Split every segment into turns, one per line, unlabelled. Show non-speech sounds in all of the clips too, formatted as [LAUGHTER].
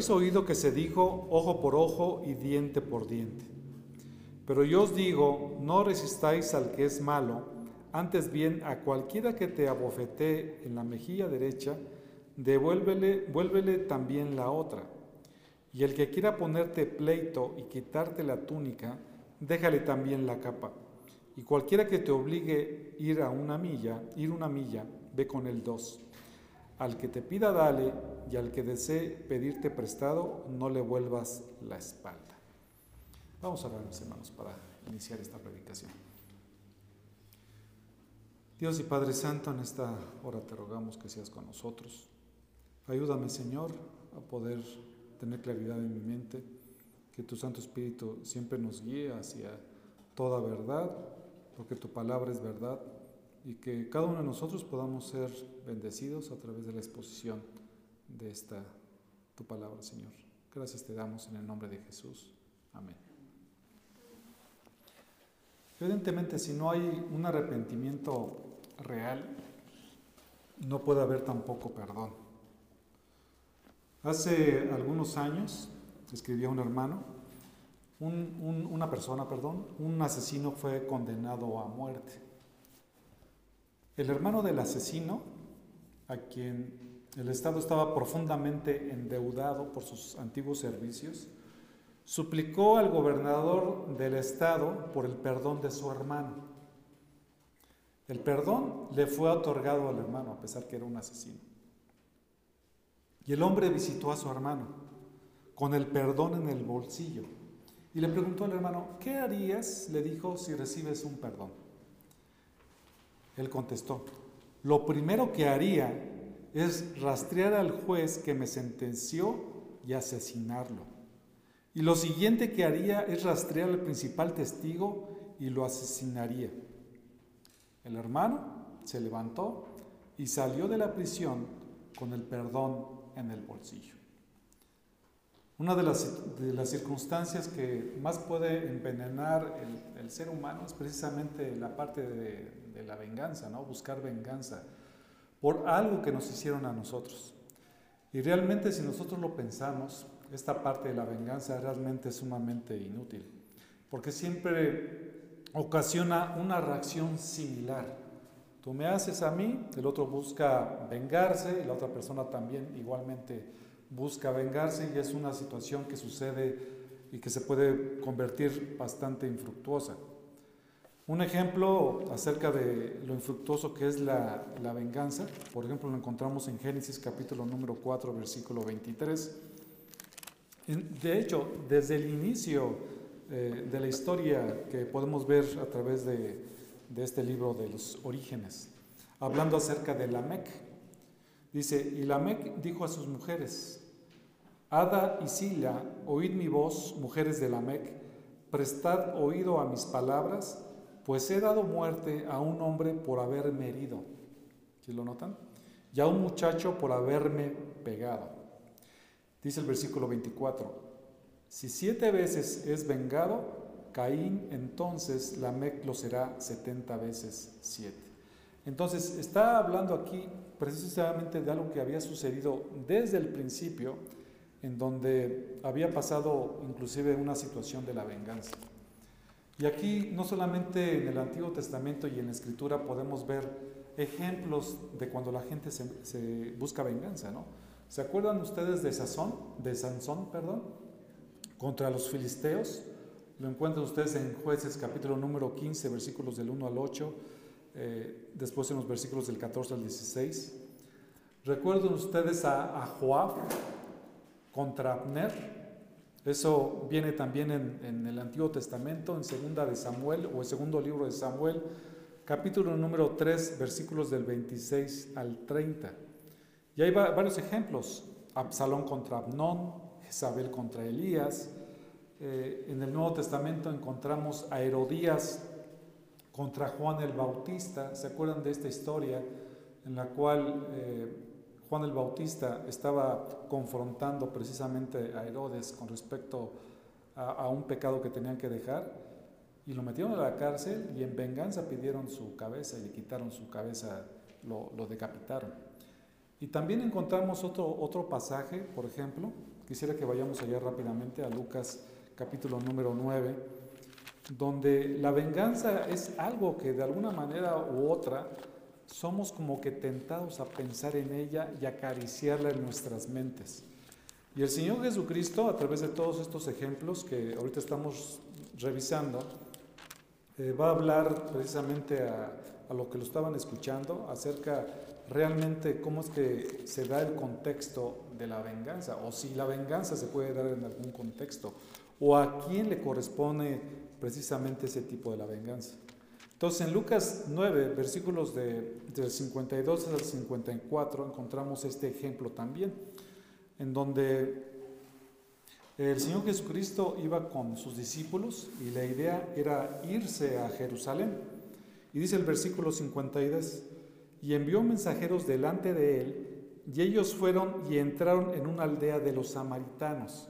Habéis oído que se dijo ojo por ojo y diente por diente. Pero yo os digo, no resistáis al que es malo, antes bien a cualquiera que te abofetee en la mejilla derecha, devuélvele, vuélvele también la otra. Y el que quiera ponerte pleito y quitarte la túnica, déjale también la capa. Y cualquiera que te obligue ir a una milla, ir una milla, ve con él dos. Al que te pida dale, y al que desee pedirte prestado, no le vuelvas la espalda. Vamos a orar, hermanos, para iniciar esta predicación. Dios y Padre Santo, en esta hora te rogamos que seas con nosotros. Ayúdame, Señor, a poder tener claridad en mi mente, que tu Santo Espíritu siempre nos guíe hacia toda verdad, porque tu palabra es verdad, y que cada uno de nosotros podamos ser bendecidos a través de la exposición de esta tu palabra, Señor. Gracias te damos en el nombre de Jesús. Amén. Evidentemente, si no hay un arrepentimiento real, no puede haber tampoco perdón. Hace algunos años, escribía un hermano, una persona, perdón, un asesino fue condenado a muerte. El hermano del asesino, a quien el Estado estaba profundamente endeudado por sus antiguos servicios, suplicó al gobernador del Estado por el perdón de su hermano. El perdón le fue otorgado al hermano, a pesar que era un asesino. Y el hombre visitó a su hermano con el perdón en el bolsillo. Y le preguntó al hermano, ¿qué harías? Le dijo, si recibes un perdón. Él contestó, lo primero que haría es rastrear al juez que me sentenció y asesinarlo. Y lo siguiente que haría es rastrear al principal testigo y lo asesinaría. El hermano se levantó y salió de la prisión con el perdón en el bolsillo. Una de las, de las circunstancias que más puede envenenar el, ser humano es precisamente la parte de, de la venganza, ¿no? buscar venganza por algo que nos hicieron a nosotros. Y realmente si nosotros lo pensamos, esta parte de la venganza realmente es sumamente inútil, porque siempre ocasiona una reacción similar. Tú me haces a mí, el otro busca vengarse y la otra persona también igualmente busca vengarse y es una situación que sucede y que se puede convertir bastante infructuosa. Un ejemplo acerca de lo infructuoso que es la, venganza, por ejemplo, lo encontramos en Génesis capítulo número 4, versículo 23. De hecho, desde el inicio eh, de la historia que podemos ver a través de, de este libro de los orígenes, hablando acerca de Lamec. Dice, y Lamec dijo a sus mujeres, Ada y Sila, oíd mi voz, mujeres de Lamec, prestad oído a mis palabras, pues he dado muerte a un hombre por haberme herido. ¿Sí lo notan? Y a un muchacho por haberme pegado. Dice el versículo 24, si siete veces es vengado, Caín entonces Lamec lo será 70 veces 7. Entonces está hablando aquí precisamente de algo que había sucedido desde el principio, en donde había pasado inclusive una situación de la venganza. Y aquí no solamente en el Antiguo Testamento y en la Escritura podemos ver ejemplos de cuando la gente se, busca venganza, ¿no? ¿Se acuerdan ustedes de Sazón, de Sansón, perdón, contra los filisteos? Lo encuentran ustedes en jueces capítulo número 15, versículos del 1 al 8, eh, después en los versículos del 14 al 16. Recuerden ustedes a, a Joab contra Abner. Eso viene también en, el Antiguo Testamento, en segunda de Samuel o el segundo libro de Samuel, capítulo número 3, versículos del 26 al 30. Y hay varios ejemplos. Absalón contra Abnón, Jezabel contra Elías, eh, en el Nuevo Testamento encontramos a Herodías contra Juan el Bautista. ¿Se acuerdan de esta historia en la cual eh, Juan el Bautista estaba confrontando precisamente a Herodes con respecto a, un pecado que tenían que dejar? Y lo metieron a la cárcel y en venganza pidieron su cabeza y le quitaron su cabeza, lo, decapitaron. Y también encontramos otro, otro pasaje, por ejemplo, Quisiera que vayamos allá rápidamente a Lucas capítulo número 9, donde la venganza es algo que de alguna manera u otra somos como que tentados a pensar en ella y acariciarla en nuestras mentes. Y el Señor Jesucristo, a través de todos estos ejemplos que ahorita estamos revisando, eh, va a hablar precisamente a, a, lo que lo estaban escuchando acerca realmente cómo es que se da el contexto de la venganza, o si la venganza se puede dar en algún contexto, o a quién le corresponde precisamente ese tipo de la venganza. Entonces en Lucas 9, versículos de, del 52 al 54, encontramos este ejemplo también en donde el Señor Jesucristo iba con sus discípulos y la idea era irse a Jerusalén. Y dice el versículo 52, y envió mensajeros delante de él, y ellos fueron y entraron en una aldea de los samaritanos.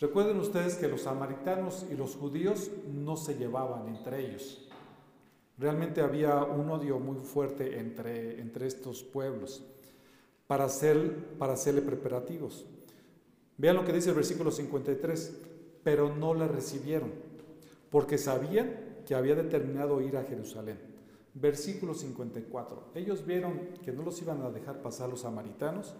Recuerden ustedes que los samaritanos y los judíos no se llevaban entre ellos. Realmente había un odio muy fuerte entre, entre estos pueblos para, hacer, para hacerle preparativos. Vean lo que dice el versículo 53, pero no la recibieron, porque sabían que había determinado ir a Jerusalén. Versículo 54, ellos vieron que no los iban a dejar pasar los samaritanos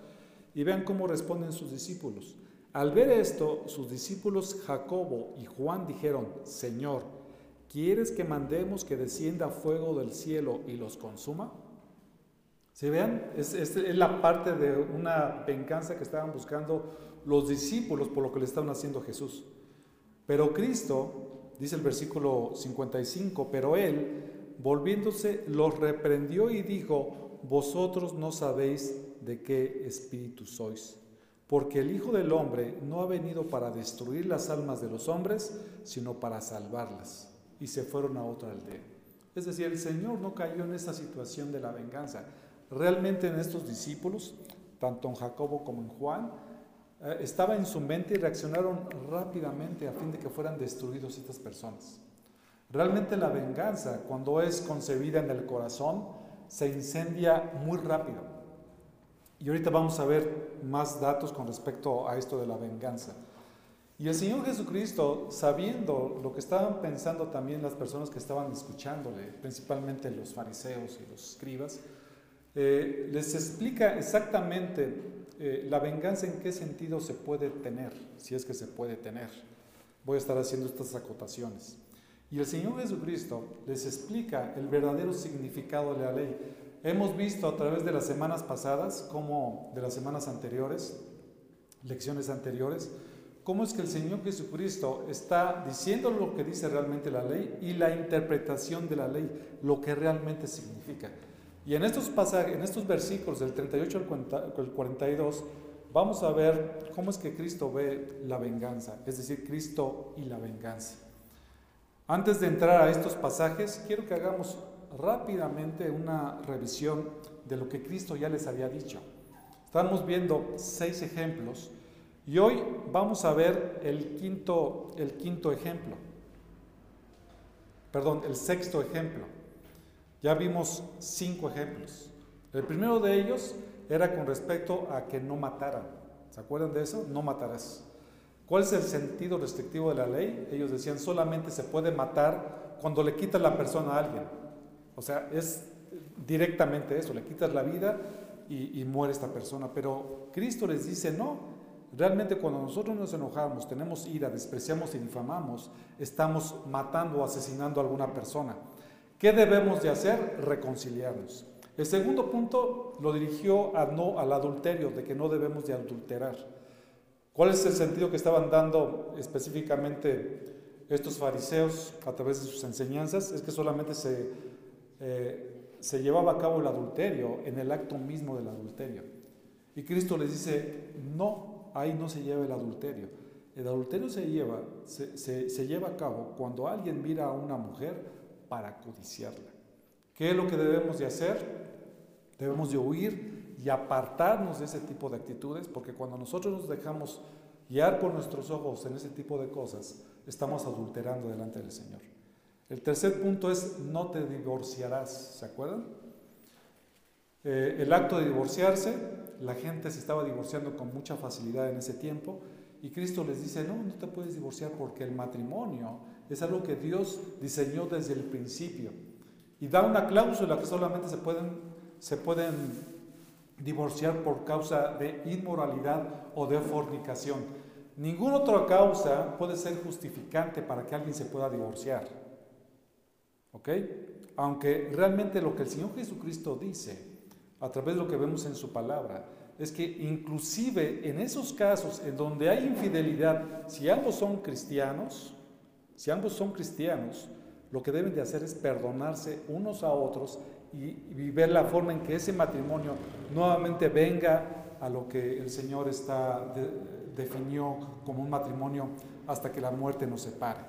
y vean cómo responden sus discípulos. Al ver esto, sus discípulos Jacobo y Juan dijeron, Señor, ¿quieres que mandemos que descienda fuego del cielo y los consuma? ¿Se vean? Es, es, la parte de una venganza que estaban buscando los discípulos por lo que le estaban haciendo a Jesús. Pero Cristo, dice el versículo 55, pero Él, volviéndose, los reprendió y dijo, vosotros no sabéis de qué espíritu sois, porque el Hijo del Hombre no ha venido para destruir las almas de los hombres, sino para salvarlas. Y se fueron a otra aldea. Es decir, el Señor no cayó en esa situación de la venganza. Realmente en estos discípulos, tanto en Jacobo como en Juan, eh, estaba en su mente y reaccionaron rápidamente a fin de que fueran destruidos estas personas. Realmente la venganza, cuando es concebida en el corazón, se incendia muy rápido. Y ahorita vamos a ver más datos con respecto a esto de la venganza. Y el Señor Jesucristo, sabiendo lo que estaban pensando también las personas que estaban escuchándole, principalmente los fariseos y los escribas, eh, les explica exactamente eh, la venganza en qué sentido se puede tener, si es que se puede tener. Voy a estar haciendo estas acotaciones. Y el Señor Jesucristo les explica el verdadero significado de la ley. Hemos visto a través de las semanas pasadas, como de las semanas anteriores, lecciones anteriores, cómo es que el Señor Jesucristo está diciendo lo que dice realmente la ley y la interpretación de la ley, lo que realmente significa. Y en estos pasajes, en estos versículos del 38 al 42, vamos a ver cómo es que Cristo ve la venganza, es decir, Cristo y la venganza. Antes de entrar a estos pasajes, quiero que hagamos rápidamente una revisión de lo que Cristo ya les había dicho. Estamos viendo seis ejemplos y hoy vamos a ver el quinto, el quinto ejemplo. Perdón, el sexto ejemplo. Ya vimos cinco ejemplos. El primero de ellos era con respecto a que no mataran. ¿Se acuerdan de eso? No matarás. ¿Cuál es el sentido restrictivo de la ley? Ellos decían solamente se puede matar cuando le quitas la persona a alguien. O sea, es directamente eso, le quitas la vida y, y muere esta persona. Pero Cristo les dice, no, Realmente cuando nosotros nos enojamos, tenemos ira, despreciamos y difamamos, estamos matando o asesinando a alguna persona. ¿Qué debemos de hacer? Reconciliarnos. El segundo punto lo dirigió a no, al adulterio, de que no debemos de adulterar. ¿Cuál es el sentido que estaban dando específicamente estos fariseos a través de sus enseñanzas? Es que solamente se, eh, se llevaba a cabo el adulterio en el acto mismo del adulterio. Y Cristo les dice, no, ahí no se lleva el adulterio. El adulterio se lleva, se, lleva a cabo cuando alguien mira a una mujer para codiciarla. ¿Qué es lo que debemos de hacer? Debemos de huir y apartarnos de ese tipo de actitudes, porque cuando nosotros nos dejamos guiar por nuestros ojos en ese tipo de cosas, estamos adulterando delante del Señor. El tercer punto es no te divorciarás, ¿se acuerdan? Eh, el acto de divorciarse, la gente se estaba divorciando con mucha facilidad en ese tiempo Y Cristo les dice, no, no te puedes divorciar porque el matrimonio es algo que Dios diseñó desde el principio. Y da una cláusula que solamente se pueden, se pueden divorciar por causa de inmoralidad o de fornicación. Ninguna otra causa puede ser justificante para que alguien se pueda divorciar. ¿Ok? Aunque realmente lo que el Señor Jesucristo dice, a través de lo que vemos en su palabra, es que inclusive en esos casos en donde hay infidelidad, si ambos son cristianos, si ambos son cristianos, lo que deben de hacer es perdonarse unos a otros y, ver la forma en que ese matrimonio nuevamente venga a lo que el Señor está definió como un matrimonio hasta que la muerte nos separe.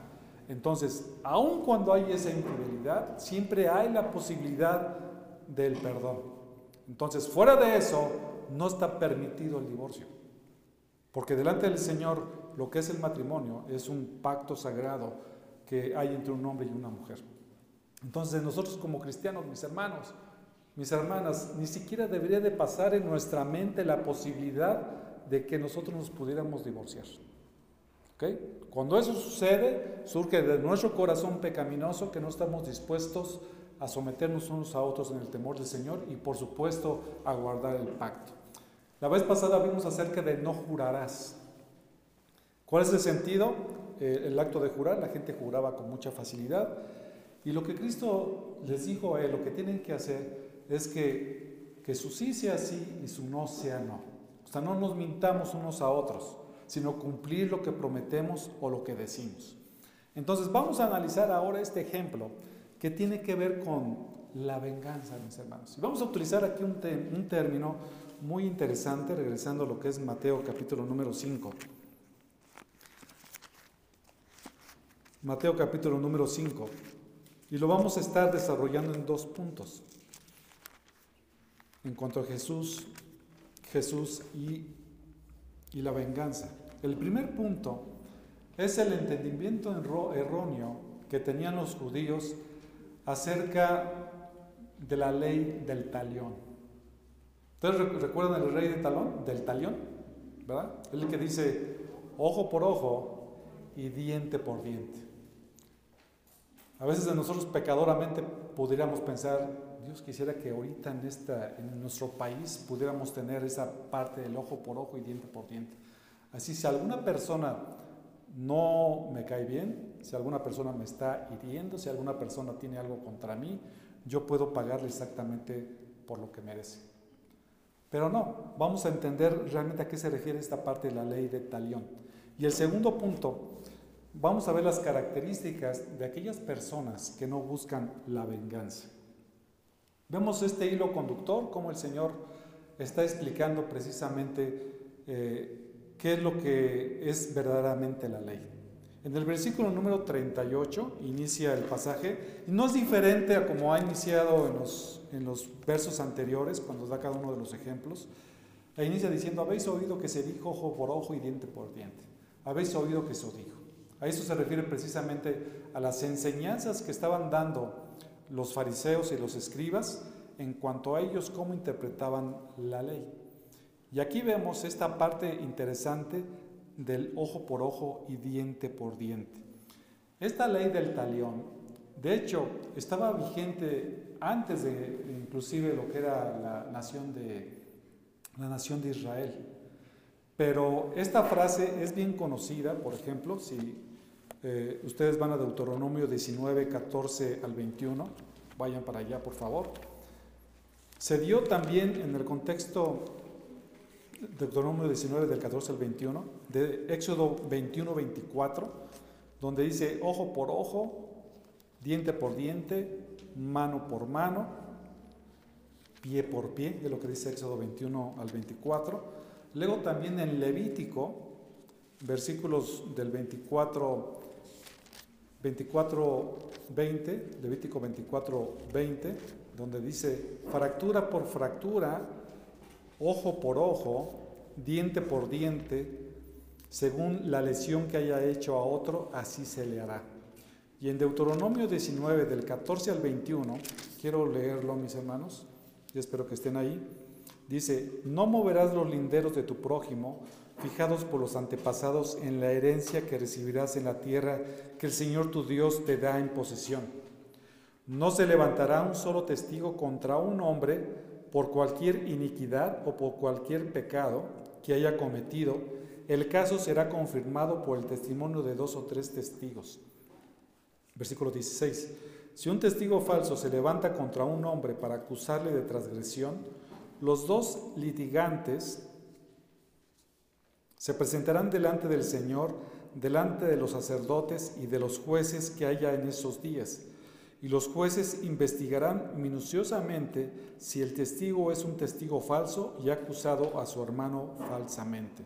Entonces, aun cuando hay esa infidelidad, siempre hay la posibilidad del perdón. Entonces, fuera de eso, no está permitido el divorcio. Porque delante del Señor, lo que es el matrimonio es un pacto sagrado que hay entre un hombre y una mujer. Entonces nosotros como cristianos, mis hermanos, mis hermanas, ni siquiera debería de pasar en nuestra mente la posibilidad de que nosotros nos pudiéramos divorciar. ¿Okay? Cuando eso sucede, surge de nuestro corazón pecaminoso que no estamos dispuestos a someternos unos a otros en el temor del Señor y por supuesto a guardar el pacto. La vez pasada vimos acerca de no jurarás. ¿Cuál es el sentido? Eh, el acto de jurar, la gente juraba con mucha facilidad. Y lo que Cristo les dijo a él, lo que tienen que hacer es que, que su sí sea sí y su no sea no. O sea, no nos mintamos unos a otros, sino cumplir lo que prometemos o lo que decimos. Entonces vamos a analizar ahora este ejemplo que tiene que ver con la venganza, mis hermanos. Y vamos a utilizar aquí un, término muy interesante, regresando a lo que es Mateo capítulo número 5. Mateo capítulo número 5. Y lo vamos a estar desarrollando en dos puntos. En cuanto a Jesús, Jesús y, y la venganza. El primer punto es el entendimiento erróneo que tenían los judíos acerca de la ley del talión. ¿Ustedes recuerdan el rey de talón, del talión? ¿Verdad? El que dice ojo por ojo y diente por diente. A veces de nosotros pecadoramente pudiéramos pensar, Dios quisiera que ahorita en, esta, en nuestro país pudiéramos tener esa parte del ojo por ojo y diente por diente. Así, si alguna persona no me cae bien, si alguna persona me está hiriendo, si alguna persona tiene algo contra mí, yo puedo pagarle exactamente por lo que merece. Pero no, vamos a entender realmente a qué se refiere esta parte de la ley de talión. Y el segundo punto vamos a ver las características de aquellas personas que no buscan la venganza. Vemos este hilo conductor, como el Señor está explicando precisamente eh, qué es lo que es verdaderamente la ley. En el versículo número 38 inicia el pasaje, y no es diferente a como ha iniciado en los, en los versos anteriores, cuando da cada uno de los ejemplos. E inicia diciendo, habéis oído que se dijo ojo por ojo y diente por diente. Habéis oído que se dijo. A eso se refiere precisamente a las enseñanzas que estaban dando los fariseos y los escribas en cuanto a ellos cómo interpretaban la ley. Y aquí vemos esta parte interesante del ojo por ojo y diente por diente. Esta ley del talión, de hecho, estaba vigente antes de inclusive lo que era la nación de la nación de Israel. Pero esta frase es bien conocida, por ejemplo, si eh, ustedes van a Deuteronomio 19, 14 al 21. Vayan para allá, por favor. Se dio también en el contexto Deuteronomio 19 del 14 al 21, de Éxodo 21, 24, donde dice ojo por ojo, diente por diente, mano por mano, pie por pie, es lo que dice Éxodo 21 al 24. Luego también en Levítico, versículos del 24 24, 20, Levítico 24, 20, donde dice, fractura por fractura, ojo por ojo, diente por diente, según la lesión que haya hecho a otro, así se le hará. Y en Deuteronomio 19, del 14 al 21, quiero leerlo, mis hermanos, y espero que estén ahí, Dice, no moverás los linderos de tu prójimo, fijados por los antepasados en la herencia que recibirás en la tierra que el Señor tu Dios te da en posesión. No se levantará un solo testigo contra un hombre por cualquier iniquidad o por cualquier pecado que haya cometido. El caso será confirmado por el testimonio de dos o tres testigos. Versículo 16. Si un testigo falso se levanta contra un hombre para acusarle de transgresión, los dos litigantes se presentarán delante del Señor, delante de los sacerdotes y de los jueces que haya en esos días. Y los jueces investigarán minuciosamente si el testigo es un testigo falso y ha acusado a su hermano falsamente.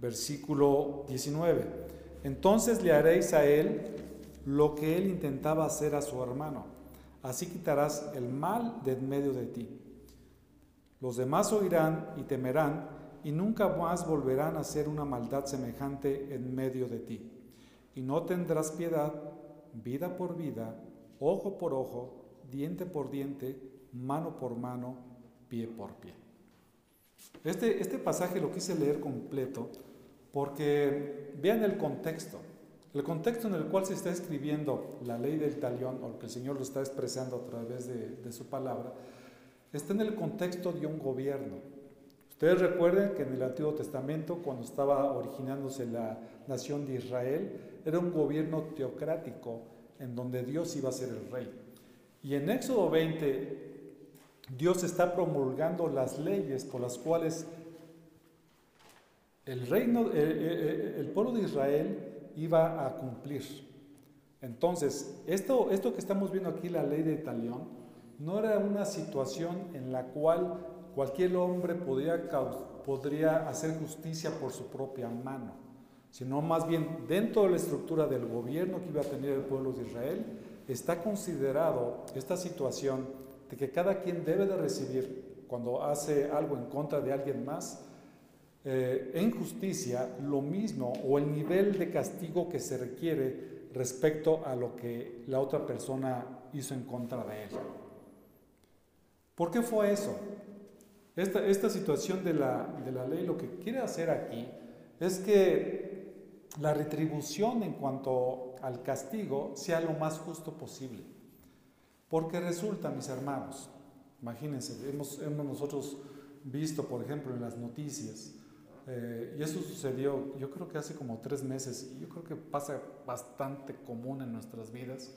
Versículo 19. Entonces le haréis a él lo que él intentaba hacer a su hermano. Así quitarás el mal de en medio de ti. Los demás oirán y temerán y nunca más volverán a hacer una maldad semejante en medio de ti. Y no tendrás piedad, vida por vida, ojo por ojo, diente por diente, mano por mano, pie por pie. Este, este pasaje lo quise leer completo porque vean el contexto. El contexto en el cual se está escribiendo la ley del talión, o que el Señor lo está expresando a través de, de su palabra, está en el contexto de un gobierno. Ustedes recuerden que en el Antiguo Testamento, cuando estaba originándose la nación de Israel, era un gobierno teocrático en donde Dios iba a ser el rey. Y en Éxodo 20, Dios está promulgando las leyes por las cuales el reino, el, pueblo de Israel iba a cumplir. Entonces, esto, esto que estamos viendo aquí, la ley de Talión, no era una situación en la cual cualquier hombre podría, podría hacer justicia por su propia mano, sino más bien dentro de la estructura del gobierno que iba a tener el pueblo de Israel, está considerado esta situación de que cada quien debe de recibir cuando hace algo en contra de alguien más, eh, en justicia, lo mismo o el nivel de castigo que se requiere respecto a lo que la otra persona hizo en contra de él. ¿Por qué fue eso? Esta, esta situación de la, de la ley lo que quiere hacer aquí es que la retribución en cuanto al castigo sea lo más justo posible. Porque resulta, mis hermanos, imagínense, hemos, hemos nosotros visto, por ejemplo, en las noticias, eh, y eso sucedió, yo creo que hace como tres meses, y yo creo que pasa bastante común en nuestras vidas,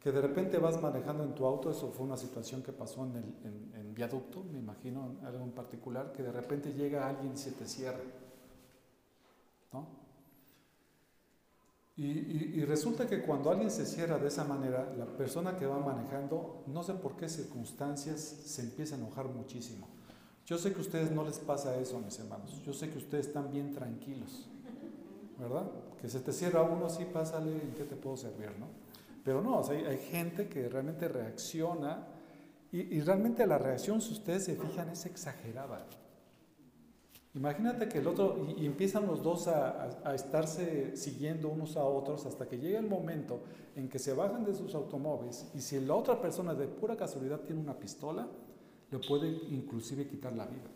que de repente vas manejando en tu auto, eso fue una situación que pasó en, el, en, viaducto, me imagino, algo en particular, que de repente llega alguien y se te cierra. ¿no? Y, y, resulta que cuando alguien se cierra de esa manera, la persona que va manejando, no sé por qué circunstancias, se empieza a enojar muchísimo. Yo sé que a ustedes no les pasa eso, mis hermanos. Yo sé que ustedes están bien tranquilos, ¿verdad? Que se te cierra uno, sí, pásale, ¿en qué te puedo servir, no? Pero no, hay, gente que realmente reacciona y, realmente la reacción, si ustedes se fijan, es exagerada. Imagínate que el otro, y, empiezan los dos a, a, estarse siguiendo unos a otros hasta que llega el momento en que se bajan de sus automóviles y si la otra persona de pura casualidad tiene una pistola, le puede inclusive quitar la vida.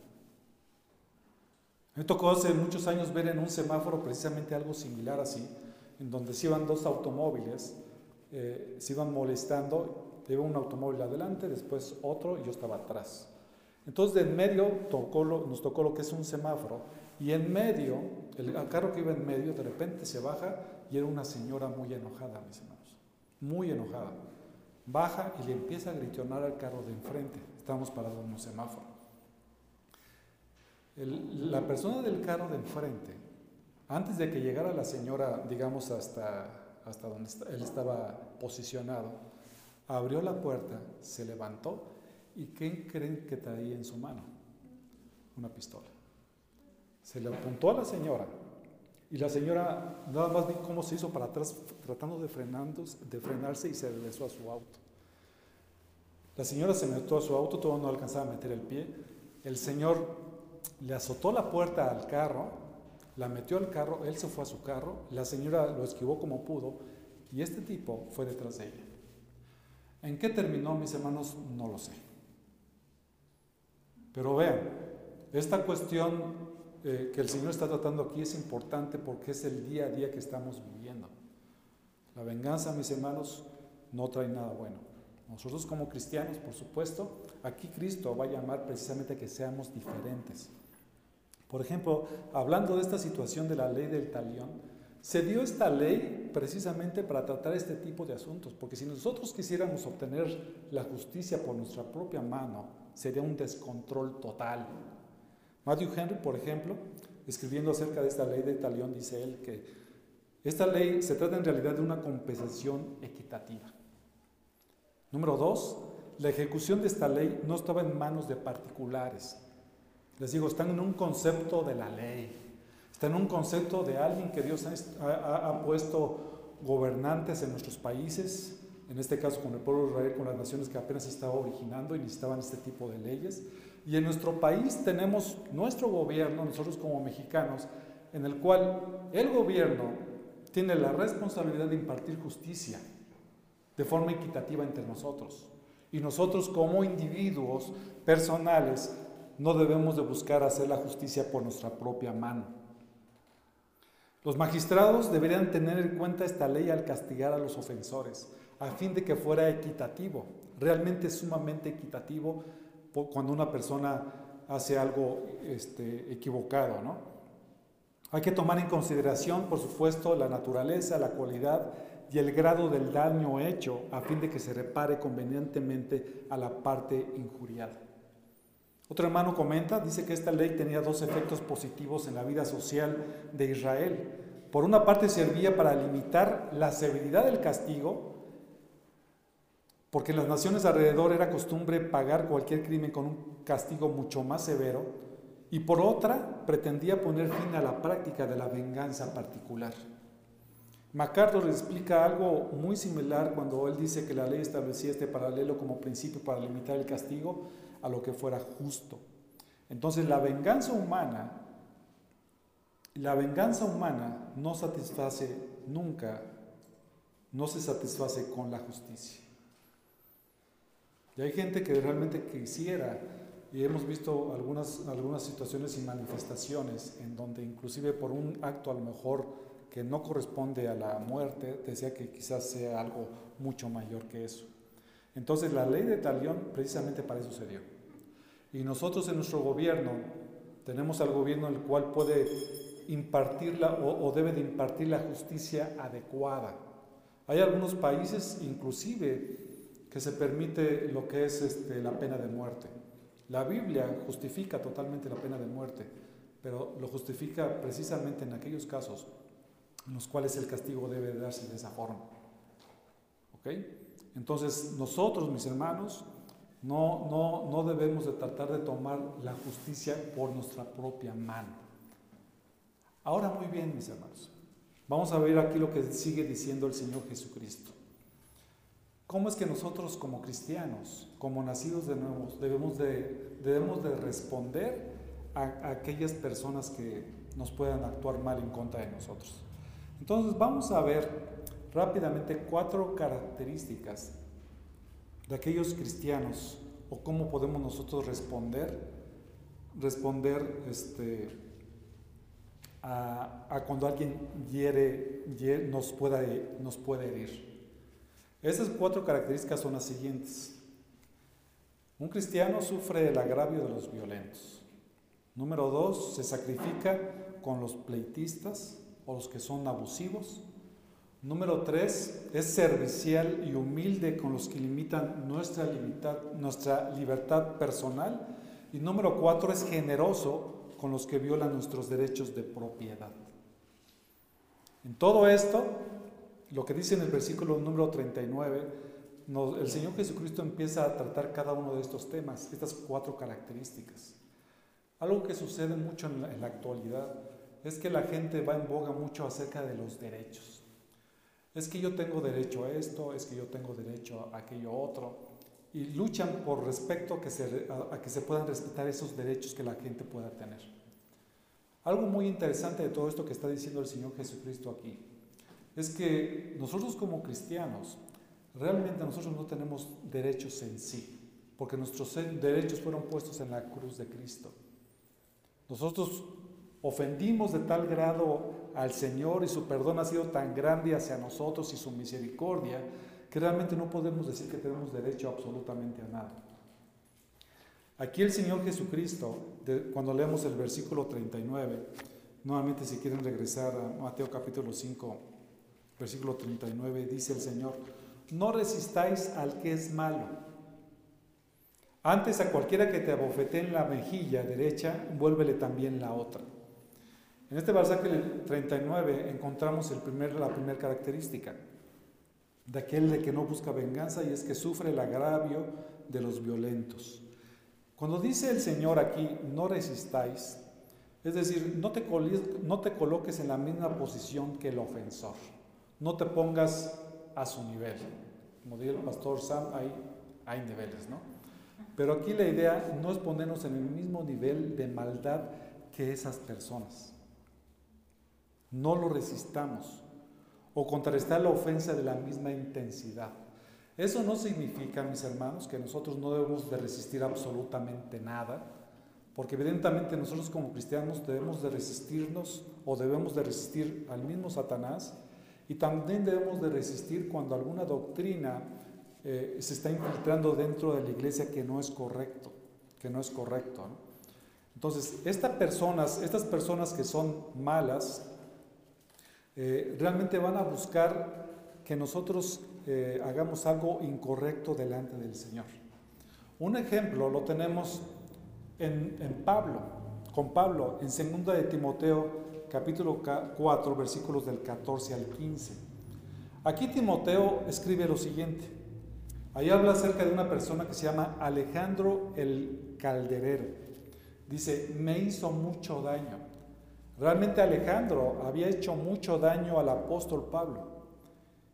Me tocó hace muchos años ver en un semáforo precisamente algo similar así, en donde se iban dos automóviles eh, se iban molestando, iba un automóvil adelante, después otro y yo estaba atrás. Entonces de en medio nos tocó lo que es un semáforo y en medio, el, carro que iba en medio de repente se baja y era una señora muy enojada, mis hermanos, muy enojada. Baja y le empieza a gritonar al carro de enfrente. Estábamos parados en un semáforo. la persona del carro de enfrente, antes de que llegara la señora, digamos, hasta hasta donde él estaba posicionado, abrió la puerta, se levantó y ¿qué creen que traía en su mano? Una pistola. Se le apuntó a la señora y la señora nada más vi cómo se hizo para atrás tratando de, de frenarse y se regresó a su auto. La señora se metió a su auto, todo no alcanzaba a meter el pie. El señor le azotó la puerta al carro la metió al carro, él se fue a su carro, la señora lo esquivó como pudo y este tipo fue detrás de ella. ¿En qué terminó, mis hermanos? No lo sé. Pero vean, esta cuestión eh, que el Señor está tratando aquí es importante porque es el día a día que estamos viviendo. La venganza, mis hermanos, no trae nada bueno. Nosotros como cristianos, por supuesto, aquí Cristo va a llamar precisamente a que seamos diferentes. Por ejemplo, hablando de esta situación de la ley del talión, se dio esta ley precisamente para tratar este tipo de asuntos, porque si nosotros quisiéramos obtener la justicia por nuestra propia mano, sería un descontrol total. Matthew Henry, por ejemplo, escribiendo acerca de esta ley del talión, dice él que esta ley se trata en realidad de una compensación equitativa. Número dos, la ejecución de esta ley no estaba en manos de particulares. Les digo, están en un concepto de la ley, está en un concepto de alguien que Dios ha, puesto gobernantes en nuestros países, en este caso con el pueblo de Israel, con las naciones que apenas se estaba originando y necesitaban este tipo de leyes. Y en nuestro país tenemos nuestro gobierno, nosotros como mexicanos, en el cual el gobierno tiene la responsabilidad de impartir justicia de forma equitativa entre nosotros. Y nosotros como individuos personales no debemos de buscar hacer la justicia por nuestra propia mano. Los magistrados deberían tener en cuenta esta ley al castigar a los ofensores, a fin de que fuera equitativo, realmente sumamente equitativo cuando una persona hace algo este, equivocado. ¿no? Hay que tomar en consideración, por supuesto, la naturaleza, la cualidad y el grado del daño hecho a fin de que se repare convenientemente a la parte injuriada. Otro hermano comenta, dice que esta ley tenía dos efectos positivos en la vida social de Israel. Por una parte servía para limitar la severidad del castigo, porque en las naciones alrededor era costumbre pagar cualquier crimen con un castigo mucho más severo, y por otra pretendía poner fin a la práctica de la venganza particular. MacArthur explica algo muy similar cuando él dice que la ley establecía este paralelo como principio para limitar el castigo a lo que fuera justo. Entonces la venganza humana, la venganza humana no satisface nunca, no se satisface con la justicia. Y hay gente que realmente quisiera, y hemos visto algunas, algunas situaciones y manifestaciones en donde inclusive por un acto a lo mejor que no corresponde a la muerte, decía que quizás sea algo mucho mayor que eso. Entonces la ley de talión precisamente para eso se dio. Y nosotros en nuestro gobierno tenemos al gobierno el cual puede impartirla o, debe de impartir la justicia adecuada. Hay algunos países inclusive que se permite lo que es este, la pena de muerte. La Biblia justifica totalmente la pena de muerte, pero lo justifica precisamente en aquellos casos en los cuales el castigo debe darse de esa forma. ¿Ok? Entonces nosotros, mis hermanos, no, no, no debemos de tratar de tomar la justicia por nuestra propia mano. Ahora muy bien, mis hermanos, vamos a ver aquí lo que sigue diciendo el Señor Jesucristo. ¿Cómo es que nosotros como cristianos, como nacidos de nuevo, debemos de, debemos de responder a, aquellas personas que nos puedan actuar mal en contra de nosotros? Entonces vamos a ver rápidamente cuatro características de aquellos cristianos o cómo podemos nosotros responder, responder este, a, cuando alguien hiere, nos, pueda, nos puede herir. Esas cuatro características son las siguientes. Un cristiano sufre el agravio de los violentos. Número dos, se sacrifica con los pleitistas o los que son abusivos. Número tres, es servicial y humilde con los que limitan nuestra, nuestra libertad personal. Y número cuatro, es generoso con los que violan nuestros derechos de propiedad. En todo esto, lo que dice en el versículo número 39, el Señor Jesucristo empieza a tratar cada uno de estos temas, estas cuatro características. Algo que sucede mucho en la actualidad es que la gente va en boga mucho acerca de los derechos. Es que yo tengo derecho a esto, es que yo tengo derecho a aquello otro. Y luchan por respecto a que, se, puedan respetar esos derechos que la gente pueda tener. Algo muy interesante de todo esto que está diciendo el Señor Jesucristo aquí es que nosotros como cristianos, realmente nosotros no tenemos derechos en sí, porque nuestros derechos fueron puestos en la cruz de Cristo. Nosotros ofendimos de tal grado al Señor y su perdón ha sido tan grande hacia nosotros y su misericordia que realmente no podemos decir que tenemos derecho absolutamente a nada. Aquí el Señor Jesucristo, cuando leemos el versículo 39, nuevamente si quieren regresar a Mateo capítulo 5, versículo 39, dice el Señor, no resistáis al que es malo. Antes a cualquiera que te abofete en la mejilla derecha, vuélvele también la otra. En este versículo 39 encontramos el primer, la primera característica de aquel de que no busca venganza y es que sufre el agravio de los violentos. Cuando dice el Señor aquí, no resistáis, es decir, no te, no te coloques en la misma posición que el ofensor, no te pongas a su nivel. Como dice el pastor Sam, hay, hay niveles, ¿no? Pero aquí la idea no es ponernos en el mismo nivel de maldad que esas personas. No lo resistamos o contrarrestar la ofensa de la misma intensidad. Eso no significa, mis hermanos, que nosotros no debemos de resistir absolutamente nada, porque evidentemente nosotros como cristianos debemos de resistirnos o debemos de resistir al mismo Satanás y también debemos de resistir cuando alguna doctrina eh, se está infiltrando dentro de la iglesia que no es correcto, que no es correcto. Entonces, estas personas, estas personas que son malas, eh, realmente van a buscar que nosotros eh, hagamos algo incorrecto delante del Señor. Un ejemplo lo tenemos en, en Pablo, con Pablo, en 2 de Timoteo capítulo 4, versículos del 14 al 15. Aquí Timoteo escribe lo siguiente. Ahí habla acerca de una persona que se llama Alejandro el Calderero. Dice, me hizo mucho daño. Realmente Alejandro había hecho mucho daño al apóstol Pablo.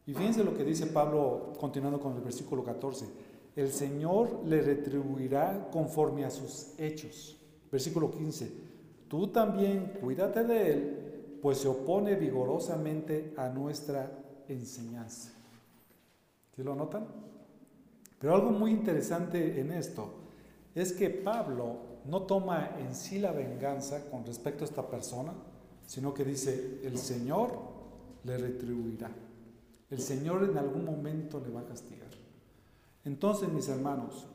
Y fíjense lo que dice Pablo continuando con el versículo 14. El Señor le retribuirá conforme a sus hechos. Versículo 15. Tú también cuídate de él, pues se opone vigorosamente a nuestra enseñanza. ¿Sí lo notan? Pero algo muy interesante en esto es que Pablo no toma en sí la venganza con respecto a esta persona, sino que dice, el Señor le retribuirá. El Señor en algún momento le va a castigar. Entonces, mis hermanos,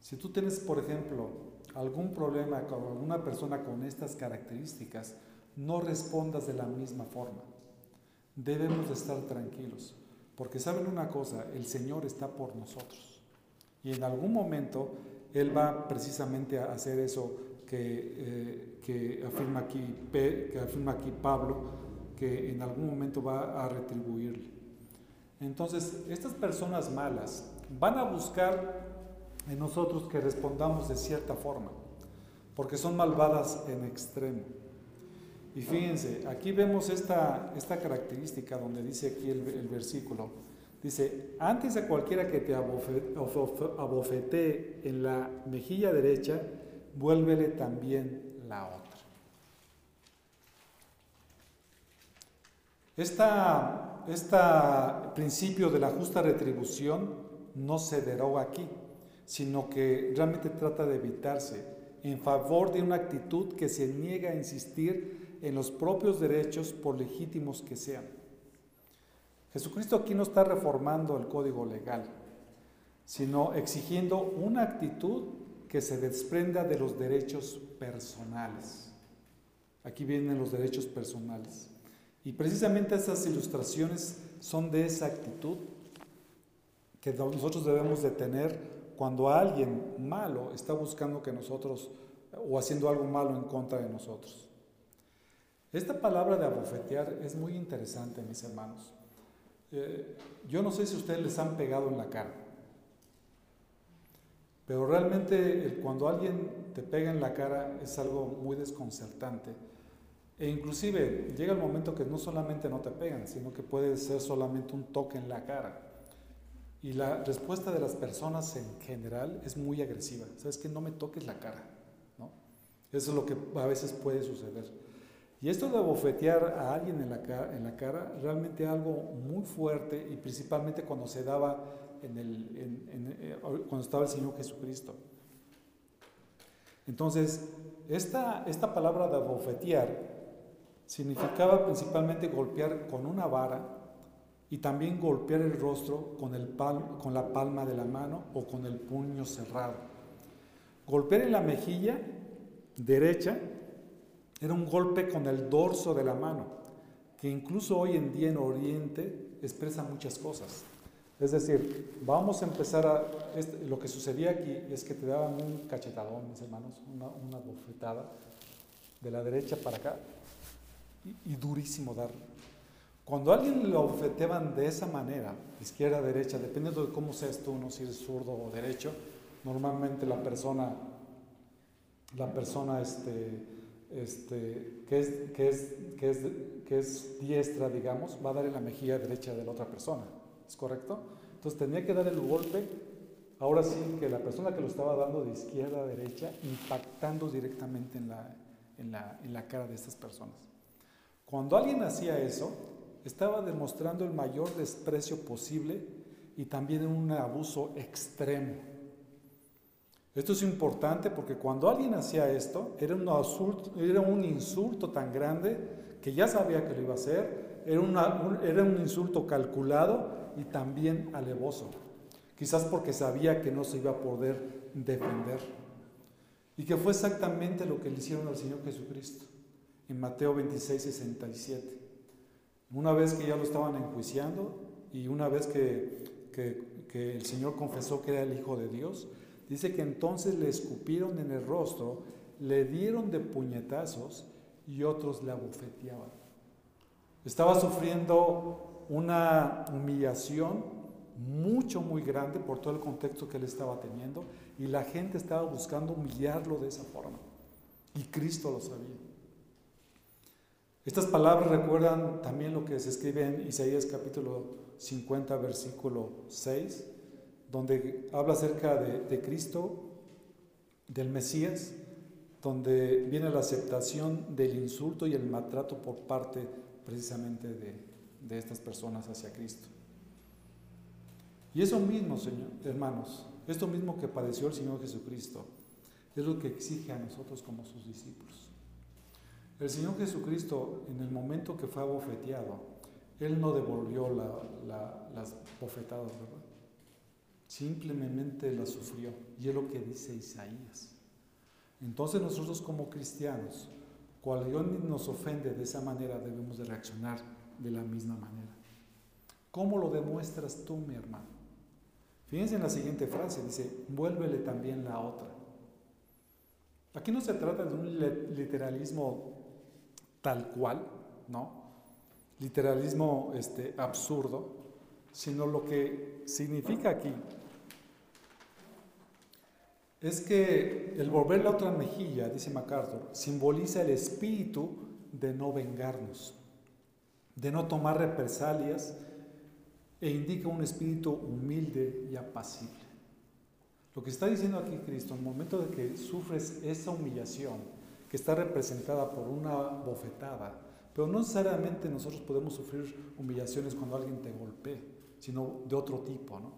si tú tienes, por ejemplo, algún problema con alguna persona con estas características, no respondas de la misma forma. Debemos de estar tranquilos, porque saben una cosa, el Señor está por nosotros. Y en algún momento Él va precisamente a hacer eso que, eh, afirma, aquí, que afirma aquí Pablo, que en algún momento va a retribuirle. Entonces, estas personas malas van a buscar en nosotros que respondamos de cierta forma, porque son malvadas en extremo. Y fíjense, aquí vemos esta, esta característica donde dice aquí el, versículo, dice, antes de cualquiera que te abofetee en la mejilla derecha, vuélvele también la otra. Este principio de la justa retribución no se deroga aquí sino que realmente trata de evitarse en favor de una actitud que se niega a insistir en los propios derechos por legítimos que sean. Jesucristo aquí no está reformando el código legal, sino exigiendo una actitud que se desprenda de los derechos personales. Aquí vienen los derechos personales. Y precisamente esas ilustraciones son de esa actitud que nosotros debemos de tener cuando alguien malo está buscando que nosotros, o haciendo algo malo en contra de nosotros. Esta palabra de abofetear es muy interesante, mis hermanos. Eh, yo no sé si ustedes les han pegado en la cara, pero realmente cuando alguien te pega en la cara es algo muy desconcertante. E inclusive llega el momento que no solamente no te pegan, sino que puede ser solamente un toque en la cara. Y la respuesta de las personas en general es muy agresiva. ¿Sabes que No me toques la cara. Eso es lo que a veces puede suceder. Y esto de bofetear a alguien en la, cara, en la cara, realmente algo muy fuerte y principalmente cuando se daba en el, eh, cuando estaba el Señor Jesucristo. Entonces, esta, esta palabra de abofetear significaba principalmente golpear con una vara y también golpear el rostro con, el con la palma de la mano o con el puño cerrado. Golpear en la mejilla derecha era un golpe con el dorso de la mano, que incluso hoy en día en Oriente expresa muchas cosas. Es decir, vamos a empezar a... Este, lo que sucedía aquí es que te daban un cachetadón, mis hermanos, una, bofetada de la derecha para acá y, durísimo dar. Cuando alguien lo bofeteaban de esa manera, izquierda, derecha, dependiendo de cómo seas tú, no si eres zurdo o derecho, normalmente la persona, la persona este, este, que, es, que, es, que, es, que es diestra, digamos, va a dar en la mejilla derecha de la otra persona. ¿Es correcto? Entonces tenía que dar el golpe, ahora sí que la persona que lo estaba dando de izquierda a derecha, impactando directamente en la, en la, en la cara de estas personas. Cuando alguien hacía eso, estaba demostrando el mayor desprecio posible y también un abuso extremo. Esto es importante porque cuando alguien hacía esto, era un, era un insulto tan grande que ya sabía que lo iba a hacer, era, una, era un insulto calculado y también alevoso, quizás porque sabía que no se iba a poder defender. Y que fue exactamente lo que le hicieron al Señor Jesucristo en Mateo 26, 67. Una vez que ya lo estaban enjuiciando y una vez que, el Señor confesó que era el Hijo de Dios, dice que entonces le escupieron en el rostro, le dieron de puñetazos y otros le abofeteaban. Estaba sufriendo una humillación mucho, muy grande por todo el contexto que él estaba teniendo y la gente estaba buscando humillarlo de esa forma. Y Cristo lo sabía. Estas palabras recuerdan también lo que se escribe en Isaías capítulo 50, versículo 6, donde habla acerca de, Cristo, del Mesías, donde viene la aceptación del insulto y el maltrato por parte precisamente de, de estas personas hacia Cristo. Y eso mismo, Señor, hermanos, esto mismo que padeció el Señor Jesucristo, es lo que exige a nosotros como sus discípulos. El Señor Jesucristo, en el momento que fue abofeteado, Él no devolvió las bofetadas, ¿verdad? Simplemente las sufrió. Y es lo que dice Isaías. Entonces nosotros como cristianos, cuando Dios nos ofende de esa manera, debemos de reaccionar de la misma manera. ¿Cómo lo demuestras tú, mi hermano? Fíjense en la siguiente frase, dice, vuélvele también la otra. Aquí no se trata de un literalismo tal cual, ¿no? Literalismo este, absurdo, sino lo que significa aquí es que el volver la otra mejilla, dice MacArthur, simboliza el espíritu de no vengarnos de no tomar represalias e indica un espíritu humilde y apacible. Lo que está diciendo aquí Cristo, en el momento de que sufres esa humillación, que está representada por una bofetada, pero no necesariamente nosotros podemos sufrir humillaciones cuando alguien te golpee, sino de otro tipo, ¿no?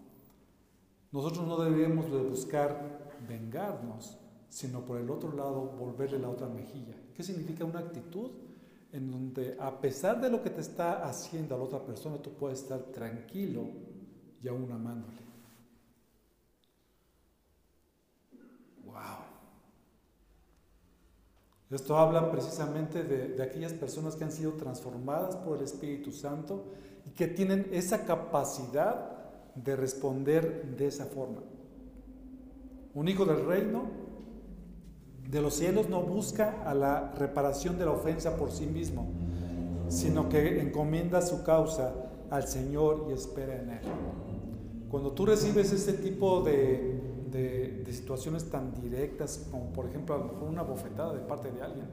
Nosotros no deberíamos de buscar vengarnos, sino por el otro lado volverle la otra mejilla. ¿Qué significa una actitud? en donde a pesar de lo que te está haciendo a la otra persona, tú puedes estar tranquilo y aún amándole. Esto habla precisamente de, de, aquellas personas que han sido transformadas por el Espíritu Santo y que tienen esa capacidad de responder de esa forma. Un hijo del reino de los cielos no busca a la reparación de la ofensa por sí mismo, sino que encomienda su causa al Señor y espera en Él. Cuando tú recibes este tipo de, de, situaciones tan directas, como por ejemplo a lo mejor una bofetada de parte de alguien,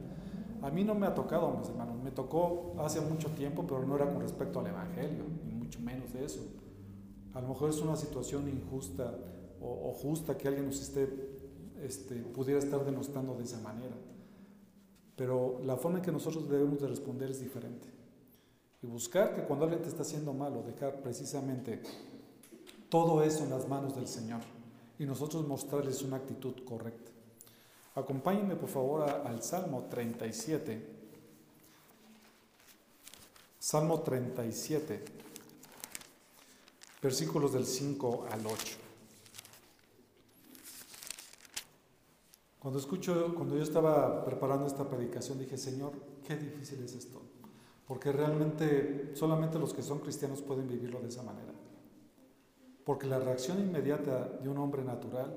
a mí no me ha tocado, mis hermanos, me tocó hace mucho tiempo, pero no era con respecto al Evangelio, ni mucho menos de eso. A lo mejor es una situación injusta o, o justa que alguien nos esté este, pudiera estar denostando de esa manera. Pero la forma en que nosotros debemos de responder es diferente. Y buscar que cuando alguien te está haciendo malo, dejar precisamente todo eso en las manos del Señor y nosotros mostrarles una actitud correcta. Acompáñenme por favor al Salmo 37. Salmo 37, versículos del 5 al 8. Cuando escucho, cuando yo estaba preparando esta predicación, dije, Señor, qué difícil es esto. Porque realmente solamente los que son cristianos pueden vivirlo de esa manera. Porque la reacción inmediata de un hombre natural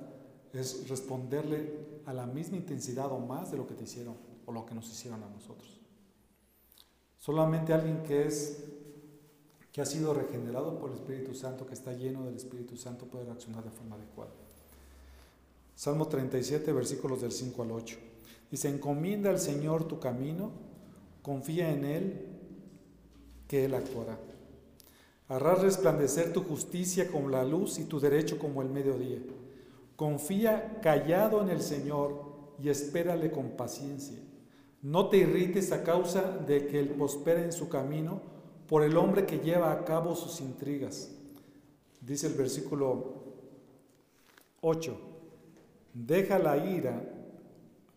es responderle a la misma intensidad o más de lo que te hicieron o lo que nos hicieron a nosotros. Solamente alguien que es que ha sido regenerado por el Espíritu Santo, que está lleno del Espíritu Santo, puede reaccionar de forma adecuada. Salmo 37, versículos del 5 al 8. Dice, encomienda al Señor tu camino, confía en Él, que Él actuará. Harás resplandecer tu justicia como la luz y tu derecho como el mediodía. Confía callado en el Señor y espérale con paciencia. No te irrites a causa de que Él prospere en su camino por el hombre que lleva a cabo sus intrigas. Dice el versículo 8, deja la ira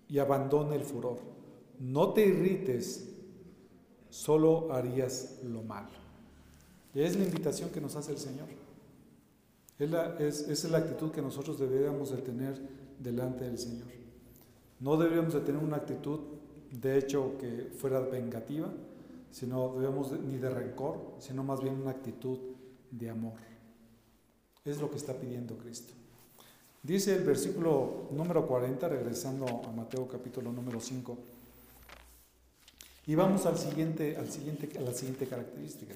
y abandona el furor. No te irrites, solo harías lo malo. Es la invitación que nos hace el Señor. Es esa es la actitud que nosotros deberíamos de tener delante del Señor. No deberíamos de tener una actitud, de hecho, que fuera vengativa, sino debemos ni de rencor, sino más bien una actitud de amor. Es lo que está pidiendo Cristo. Dice el versículo número 40, regresando a Mateo capítulo número 5, y vamos al siguiente, al siguiente, a la siguiente característica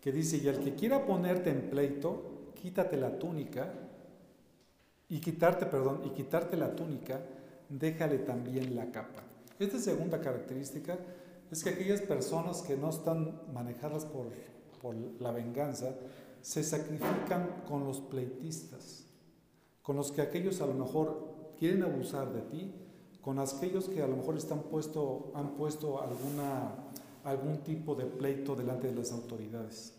que dice, y al que quiera ponerte en pleito, quítate la túnica, y quitarte, perdón, y quitarte la túnica, déjale también la capa. Esta segunda característica es que aquellas personas que no están manejadas por, por la venganza, se sacrifican con los pleitistas, con los que aquellos a lo mejor quieren abusar de ti, con aquellos que a lo mejor están puesto, han puesto alguna algún tipo de pleito delante de las autoridades.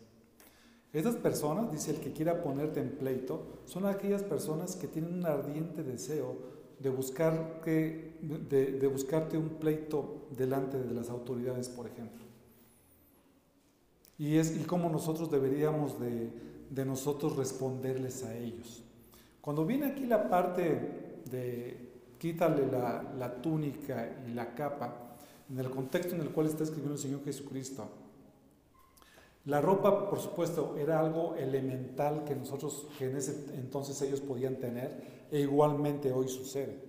Estas personas, dice el que quiera ponerte en pleito, son aquellas personas que tienen un ardiente deseo de, buscar que, de, buscarte un pleito delante de las autoridades, por ejemplo. Y es y cómo nosotros deberíamos de, nosotros responderles a ellos. Cuando viene aquí la parte de quítale la túnica y la capa, en el contexto en el cual está escribiendo el Señor Jesucristo. La ropa, por supuesto, era algo elemental que nosotros, que en ese entonces ellos podían tener, e igualmente hoy sucede.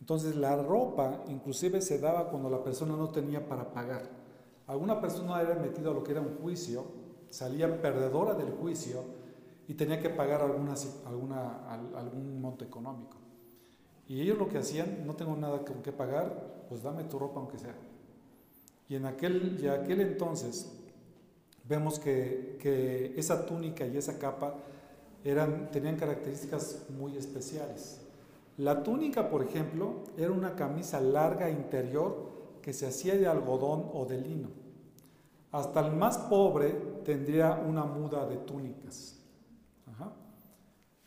Entonces la ropa inclusive se daba cuando la persona no tenía para pagar. Alguna persona era metida a lo que era un juicio, salía perdedora del juicio y tenía que pagar algún monto económico. Y ellos lo que hacían, no tengo nada con qué pagar, pues dame tu ropa aunque sea. Y en aquel, y aquel entonces vemos que, que, esa túnica y esa capa eran, tenían características muy especiales. La túnica, por ejemplo, era una camisa larga interior que se hacía de algodón o de lino. Hasta el más pobre tendría una muda de túnicas.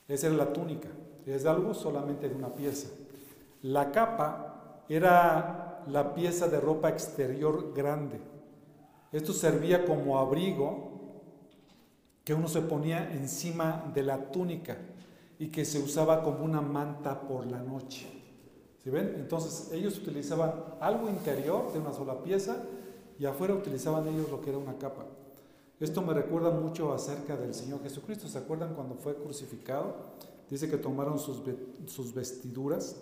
Esa era la túnica es algo solamente de una pieza. La capa era la pieza de ropa exterior grande. Esto servía como abrigo que uno se ponía encima de la túnica y que se usaba como una manta por la noche. ¿Sí ven? Entonces ellos utilizaban algo interior de una sola pieza y afuera utilizaban ellos lo que era una capa. Esto me recuerda mucho acerca del Señor Jesucristo. ¿Se acuerdan cuando fue crucificado? Dice que tomaron sus, vestiduras,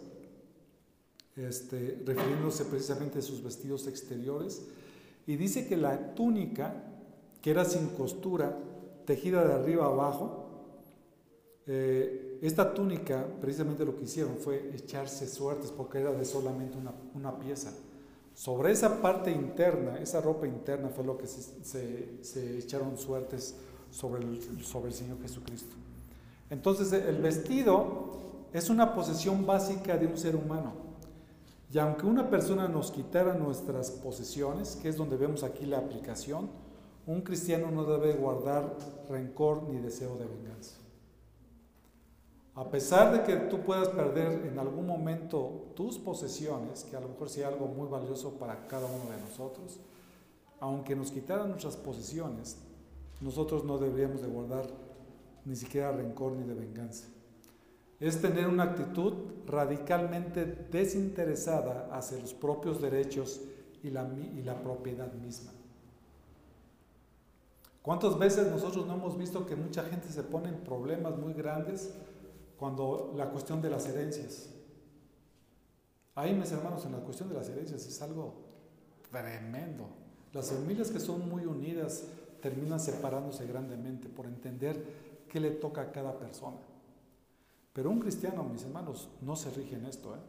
este, refiriéndose precisamente a sus vestidos exteriores, y dice que la túnica, que era sin costura, tejida de arriba abajo, eh, esta túnica, precisamente lo que hicieron fue echarse suertes porque era de solamente una, pieza. Sobre esa parte interna, esa ropa interna fue lo que se, echaron suertes sobre el Señor Jesucristo. Entonces el vestido es una posesión básica de un ser humano. Y aunque una persona nos quitara nuestras posesiones, que es donde vemos aquí la aplicación, un cristiano no debe guardar rencor ni deseo de venganza. A pesar de que tú puedas perder en algún momento tus posesiones, que a lo mejor sea algo muy valioso para cada uno de nosotros, aunque nos quitaran nuestras posesiones, nosotros no deberíamos de guardar ni siquiera rencor ni de venganza. Es tener una actitud radicalmente desinteresada hacia los propios derechos y la, y la propiedad misma. ¿Cuántas veces nosotros no hemos visto que mucha gente se pone en problemas muy grandes cuando la cuestión de las herencias? Ahí, mis hermanos, en la cuestión de las herencias es algo tremendo. Las familias que son muy unidas terminan separándose grandemente por entender qué le toca a cada persona. Pero un cristiano, mis hermanos, no se rige en esto. ¿eh?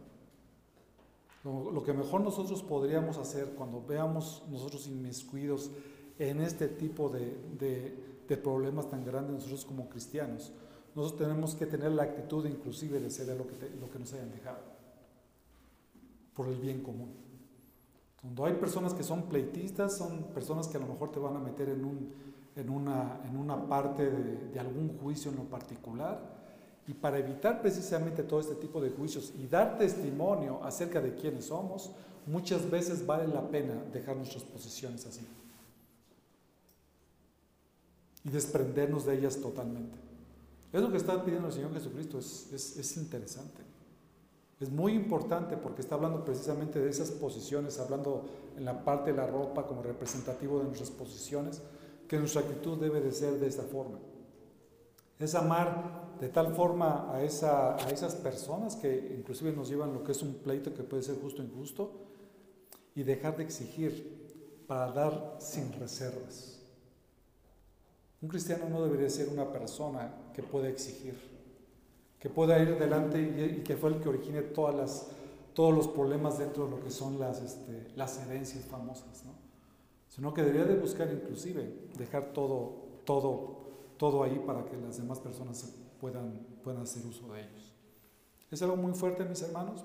Lo, que mejor nosotros podríamos hacer cuando veamos nosotros inmiscuidos en este tipo de, problemas tan grandes nosotros como cristianos, nosotros tenemos que tener la actitud inclusive de ceder lo que, lo que nos hayan dejado por el bien común. Cuando hay personas que son pleitistas, son personas que a lo mejor te van a meter en, un, en, una, en una parte de, de algún juicio en lo particular, y para evitar precisamente todo este tipo de juicios y dar testimonio acerca de quiénes somos, muchas veces vale la pena dejar nuestras posiciones así y desprendernos de ellas totalmente. Es lo que está pidiendo el Señor Jesucristo, es, es, interesante. Es muy importante porque está hablando precisamente de esas posiciones, hablando en la parte de la ropa como representativo de nuestras posiciones, que nuestra actitud debe de ser de esta forma. Es amar de tal forma a, esa, a esas personas que inclusive nos llevan lo que es un pleito que puede ser justo o injusto y dejar de exigir para dar sin reservas. Un cristiano no debería ser una persona que pueda exigir, que pueda ir delante y, que fue el que origine todos los problemas dentro de lo que son las, este, herencias famosas. Sino que debería de buscar inclusive dejar todo, todo, todo ahí para que las demás personas puedan, puedan hacer uso de ellos. Es algo muy fuerte, mis hermanos,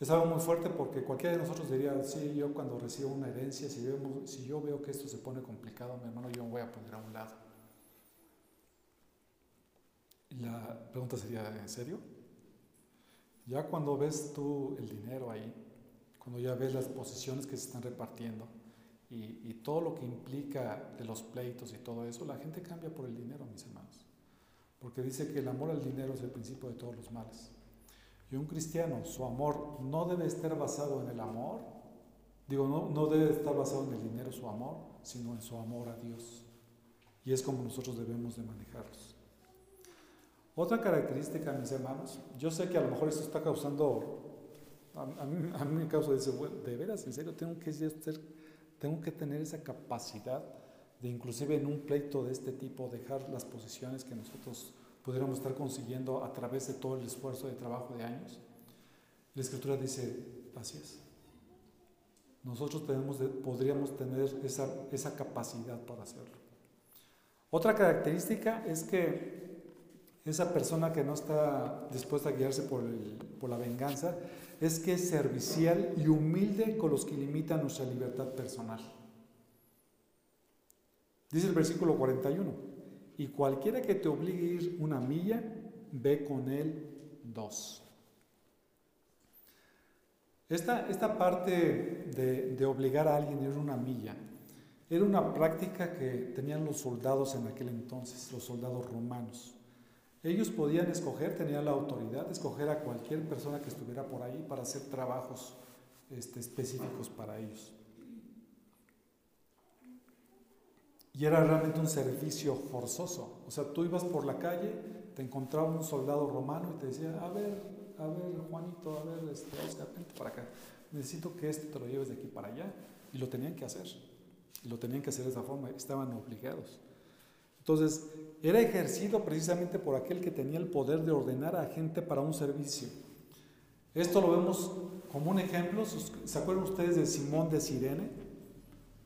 es algo muy fuerte porque cualquiera de nosotros diría, sí, yo cuando recibo una herencia, si, si yo veo que esto se pone complicado, mi hermano, yo me voy a poner a un lado. La pregunta sería, ¿en serio? Ya cuando ves tú el dinero ahí, cuando ya ves las posiciones que se están repartiendo y, y todo lo que implica de los pleitos y todo eso, la gente cambia por el dinero, mis hermanos. Porque dice que el amor al dinero es el principio de todos los males. Y un cristiano, su amor no debe estar basado en el amor, digo, no, no debe estar basado en el dinero su amor, sino en su amor a Dios. Y es como nosotros debemos de manejarlos. Otra característica, mis hermanos, yo sé que a lo mejor esto está causando, a, mí, a mí, me causa ese, de veras, en serio, tengo que, ser, tengo que tener esa capacidad de inclusive en un pleito de este tipo dejar las posiciones que nosotros pudiéramos estar consiguiendo a través de todo el esfuerzo de trabajo de años. La escritura dice, así es. Nosotros tenemos podríamos tener esa, esa capacidad para hacerlo. Otra característica es que esa persona que no está dispuesta a guiarse por, por la venganza es que es servicial y humilde con los que limitan nuestra libertad personal. Dice el versículo 41 y cualquiera que te obligue a ir una milla, ve con él dos. Esta, esta parte de, de, obligar a alguien a ir una milla era una práctica que tenían los soldados en aquel entonces, los soldados romanos. Ellos podían escoger, tenían la autoridad de escoger a cualquier persona que estuviera por ahí para hacer trabajos este, específicos para ellos. Y era realmente un servicio forzoso. O sea, tú ibas por la calle, te encontraba un soldado romano y te decía, a ver, a ver, Juanito, a ver, este, Oscar, vente para acá. Necesito que este te lo lleves de aquí para allá. Y lo tenían que hacer. Y lo tenían que hacer de esa forma. Estaban obligados. Entonces, era ejercido precisamente por aquel que tenía el poder de ordenar a gente para un servicio. Esto lo vemos como un ejemplo. ¿Se acuerdan ustedes de Simón de Sirene?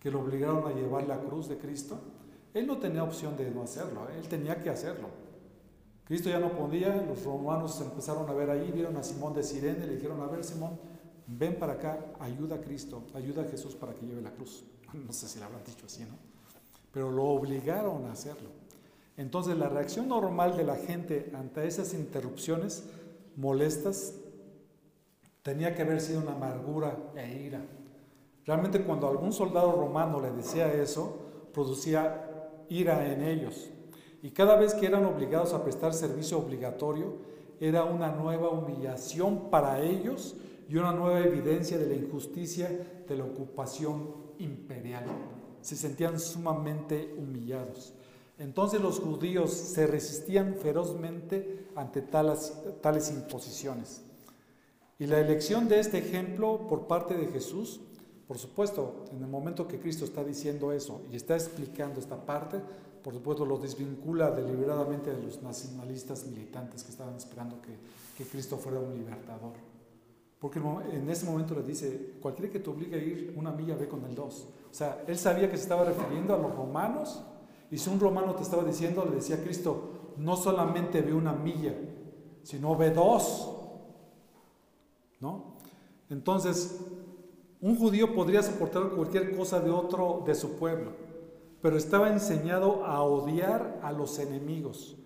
que lo obligaron a llevar la cruz de Cristo, él no tenía opción de no hacerlo, ¿eh? él tenía que hacerlo. Cristo ya no podía, los romanos empezaron a ver ahí, vieron a Simón de Sirene, le dijeron, a ver Simón, ven para acá, ayuda a Cristo, ayuda a Jesús para que lleve la cruz. [LAUGHS] No sé si le habrán dicho así, ¿no? Pero lo obligaron a hacerlo. Entonces la reacción normal de la gente ante esas interrupciones molestas tenía que haber sido una amargura e ira. Realmente cuando algún soldado romano le decía eso, producía ira en ellos. Y cada vez que eran obligados a prestar servicio obligatorio, era una nueva humillación para ellos y una nueva evidencia de la injusticia de la ocupación imperial. Se sentían sumamente humillados. Entonces los judíos se resistían ferozmente ante tales, imposiciones. Y la elección de este ejemplo por parte de Jesús, por supuesto, en el momento que Cristo está diciendo eso y está explicando esta parte, por supuesto los desvincula deliberadamente de los nacionalistas militantes que estaban esperando que, que Cristo fuera un libertador. Porque en ese momento le dice, cualquiera que te obligue a ir una milla, ve con el dos. O sea, él sabía que se estaba refiriendo a los romanos y si un romano te estaba diciendo, le decía a Cristo, no solamente ve una milla, sino ve dos. ¿No? Entonces, un judío podría soportar cualquier cosa de otro de su pueblo, pero estaba enseñado a odiar a los enemigos.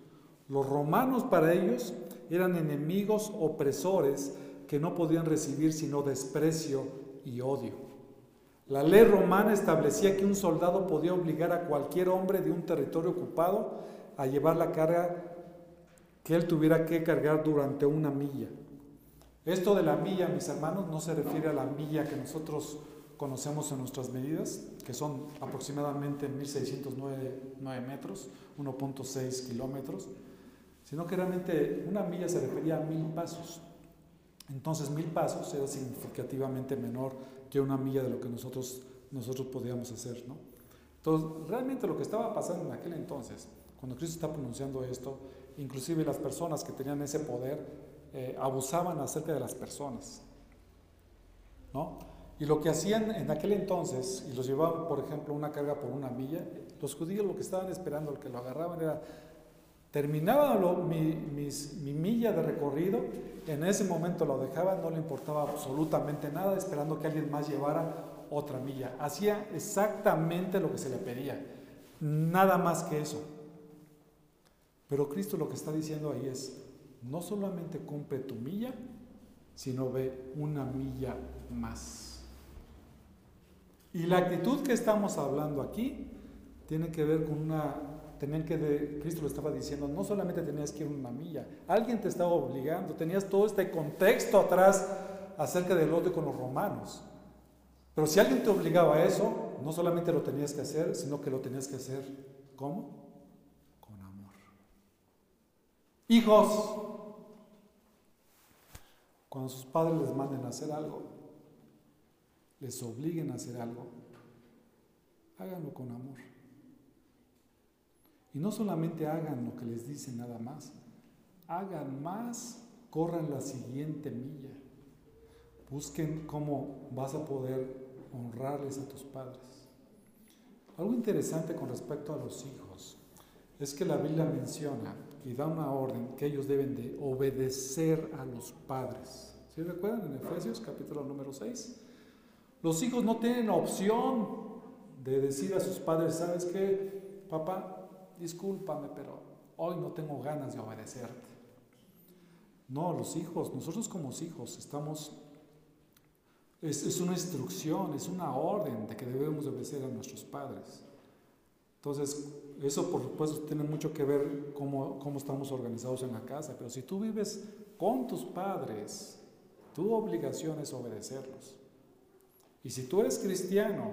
Los romanos para ellos eran enemigos opresores que no podían recibir sino desprecio y odio. La ley romana establecía que un soldado podía obligar a cualquier hombre de un territorio ocupado a llevar la carga que él tuviera que cargar durante una milla. Esto de la milla, mis hermanos, no se refiere a la milla que nosotros conocemos en nuestras medidas, que son aproximadamente 1.609 metros, 1.6 kilómetros, sino que realmente una milla se refería a mil pasos. Entonces mil pasos era significativamente menor que una milla de lo que nosotros, nosotros podíamos hacer. ¿no? Entonces, realmente lo que estaba pasando en aquel entonces, cuando Cristo está pronunciando esto, inclusive las personas que tenían ese poder eh, abusaban acerca de las personas. ¿no? Y lo que hacían en aquel entonces, y los llevaban, por ejemplo, una carga por una milla, los judíos lo que estaban esperando, lo que lo agarraban era, terminaba mi, mi milla de recorrido en ese momento lo dejaba, no le importaba absolutamente nada, esperando que alguien más llevara otra milla. Hacía exactamente lo que se le pedía, nada más que eso. Pero Cristo lo que está diciendo ahí es, no solamente cumple tu milla, sino ve una milla más. Y la actitud que estamos hablando aquí tiene que ver con una tenían que, Cristo lo estaba diciendo, no solamente tenías que ir una milla, alguien te estaba obligando, tenías todo este contexto atrás acerca del odio con los romanos. Pero si alguien te obligaba a eso, no solamente lo tenías que hacer, sino que lo tenías que hacer, ¿cómo? Con amor. Hijos, cuando sus padres les manden a hacer algo, les obliguen a hacer algo, háganlo con amor. Y no solamente hagan lo que les dicen nada más, hagan más, corran la siguiente milla. Busquen cómo vas a poder honrarles a tus padres. Algo interesante con respecto a los hijos es que la Biblia menciona y da una orden que ellos deben de obedecer a los padres. ¿Sí recuerdan en Efesios capítulo número 6? Los hijos no tienen opción de decir a sus padres, ¿sabes qué? Papá, discúlpame, pero hoy no tengo ganas de obedecerte. No, los hijos, nosotros como hijos estamos, es, una instrucción, es una orden de que debemos obedecer a nuestros padres. Entonces, eso por supuesto tiene mucho que ver cómo, cómo estamos organizados en la casa, pero si tú vives con tus padres, tu obligación es obedecerlos. Y si tú eres cristiano,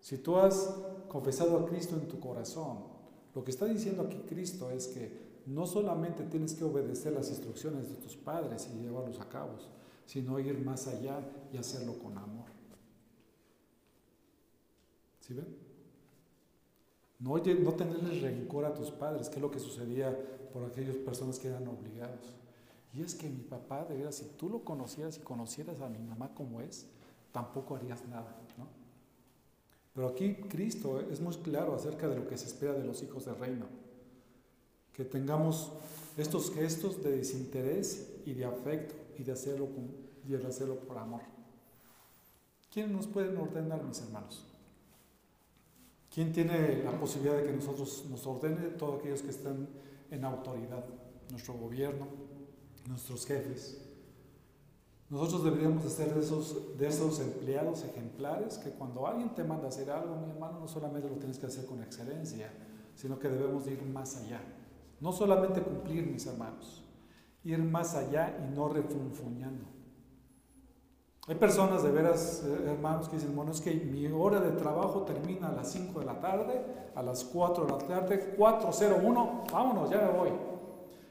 si tú has confesado a Cristo en tu corazón, lo que está diciendo aquí Cristo es que no solamente tienes que obedecer las instrucciones de tus padres y llevarlos a cabo, sino ir más allá y hacerlo con amor. ¿Sí ven? No, no tenerles rencor a tus padres, que es lo que sucedía por aquellas personas que eran obligados. Y es que mi papá, de verdad, si tú lo conocieras y conocieras a mi mamá como es, tampoco harías nada, ¿no? Pero aquí Cristo es muy claro acerca de lo que se espera de los hijos del reino. Que tengamos estos gestos de desinterés y de afecto y de hacerlo, y de hacerlo por amor. ¿Quiénes nos pueden ordenar, mis hermanos? ¿Quién tiene la posibilidad de que nosotros nos ordene? Todos aquellos que están en autoridad, nuestro gobierno, nuestros jefes. Nosotros deberíamos de ser de esos, de esos empleados ejemplares que cuando alguien te manda hacer algo, mi hermano, no solamente lo tienes que hacer con excelencia, sino que debemos ir más allá. No solamente cumplir, mis hermanos, ir más allá y no refunfuñando. Hay personas de veras, eh, hermanos, que dicen, bueno, es que mi hora de trabajo termina a las 5 de la tarde, a las 4 de la tarde, 4.01, vámonos, ya me voy.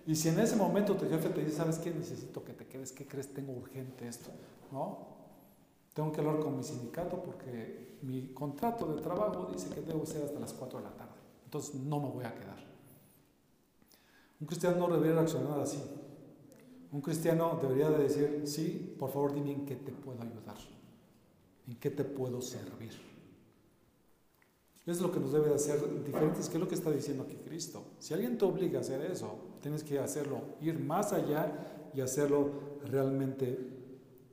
Y si en ese momento tu jefe te dice, ¿sabes qué? Necesito que te quedes, ¿qué crees? Tengo urgente esto, ¿no? Tengo que hablar con mi sindicato porque mi contrato de trabajo dice que debo ser hasta las 4 de la tarde. Entonces no me voy a quedar. Un cristiano no debería reaccionar así. Un cristiano debería de decir, sí, por favor dime en qué te puedo ayudar, en qué te puedo servir. Es lo que nos debe de hacer diferentes, que es lo que está diciendo aquí Cristo. Si alguien te obliga a hacer eso, tienes que hacerlo, ir más allá y hacerlo realmente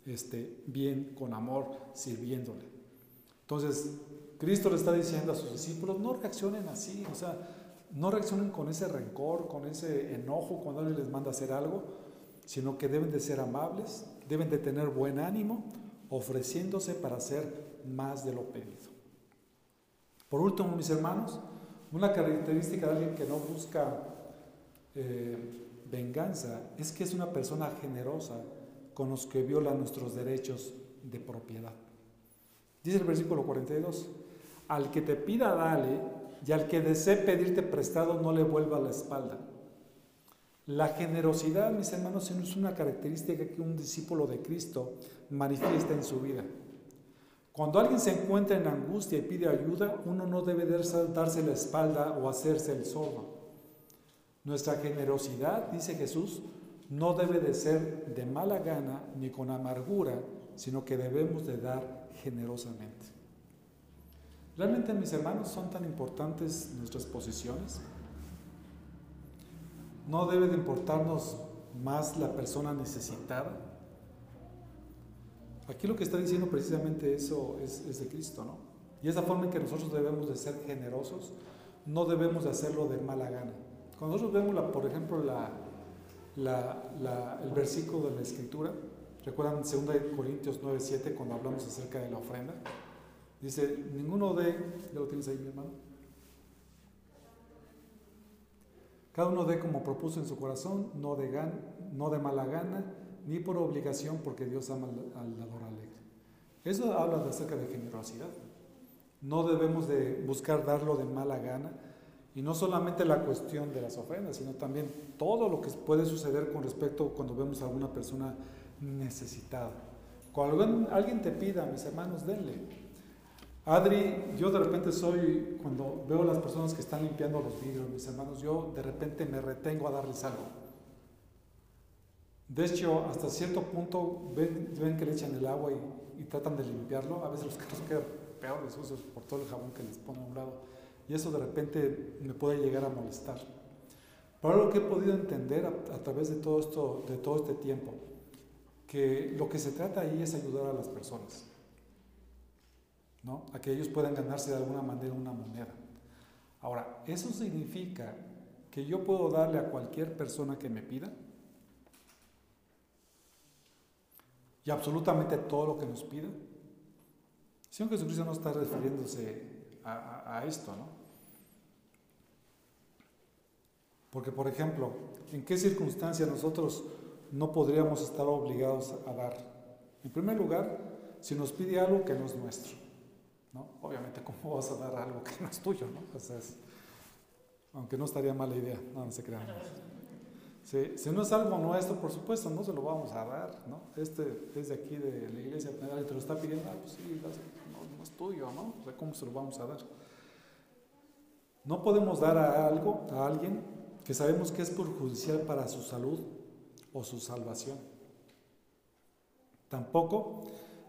este, bien, con amor, sirviéndole. Entonces, Cristo le está diciendo a sus discípulos, no reaccionen así, o sea, no reaccionen con ese rencor, con ese enojo cuando alguien les manda hacer algo, sino que deben de ser amables, deben de tener buen ánimo, ofreciéndose para hacer más de lo pedido. Por último, mis hermanos, una característica de alguien que no busca eh, venganza es que es una persona generosa con los que viola nuestros derechos de propiedad. Dice el versículo 42, al que te pida dale y al que desee pedirte prestado no le vuelva la espalda. La generosidad, mis hermanos, es una característica que un discípulo de Cristo manifiesta en su vida. Cuando alguien se encuentra en angustia y pide ayuda, uno no debe darse la espalda o hacerse el sordo. Nuestra generosidad, dice Jesús, no debe de ser de mala gana ni con amargura, sino que debemos de dar generosamente. ¿Realmente, mis hermanos, son tan importantes nuestras posiciones? ¿No debe de importarnos más la persona necesitada? Aquí lo que está diciendo precisamente eso es, de Cristo, ¿no? Y esa forma en que nosotros debemos de ser generosos, no debemos de hacerlo de mala gana. Cuando nosotros vemos, la, por ejemplo, la, el versículo de la Escritura, ¿recuerdan 2 Corintios 9, 7 cuando hablamos acerca de la ofrenda? Dice, ninguno de, ¿ya lo tienes ahí mi hermano? Cada uno dé como propuso en su corazón, no de, gan, no de mala gana, ni por obligación, porque Dios ama al dador alegre. Eso habla acerca de generosidad. No debemos de buscar darlo de mala gana, y no solamente la cuestión de las ofrendas, sino también todo lo que puede suceder con respecto cuando vemos a una persona necesitada. Cuando alguien te pida, mis hermanos, denle. Adri, yo de repente soy, cuando veo las personas que están limpiando los vidrios, mis hermanos, yo de repente me retengo a darles algo. De hecho, hasta cierto punto ven, ven que le echan el agua y, y, tratan de limpiarlo. A veces los carros quedan peores, sucios por todo el jabón que les pone a un lado. Y eso de repente me puede llegar a molestar. Pero lo que he podido entender a, través de todo, esto, de todo este tiempo, que lo que se trata ahí es ayudar a las personas. ¿no? A que ellos puedan ganarse de alguna manera una moneda. Ahora, ¿eso significa que yo puedo darle a cualquier persona que me pida? y absolutamente todo lo que nos pida. Señor Jesucristo no está refiriéndose a, esto, ¿no? Porque, por ejemplo, ¿en qué circunstancias nosotros no podríamos estar obligados a dar? En primer lugar, si nos pide algo que no es nuestro, ¿no? Obviamente, ¿cómo vas a dar algo que no es tuyo, ¿no? aunque no estaría mala idea, no, no se crean. Si, no es algo nuestro, por supuesto, no se lo vamos a dar, ¿no? Este es de aquí de la iglesia, te lo está pidiendo, ah, pues sí, no, es tuyo, ¿no? ¿cómo se lo vamos a dar? No podemos dar a algo, a alguien, que sabemos que es perjudicial para su salud o su salvación. Tampoco,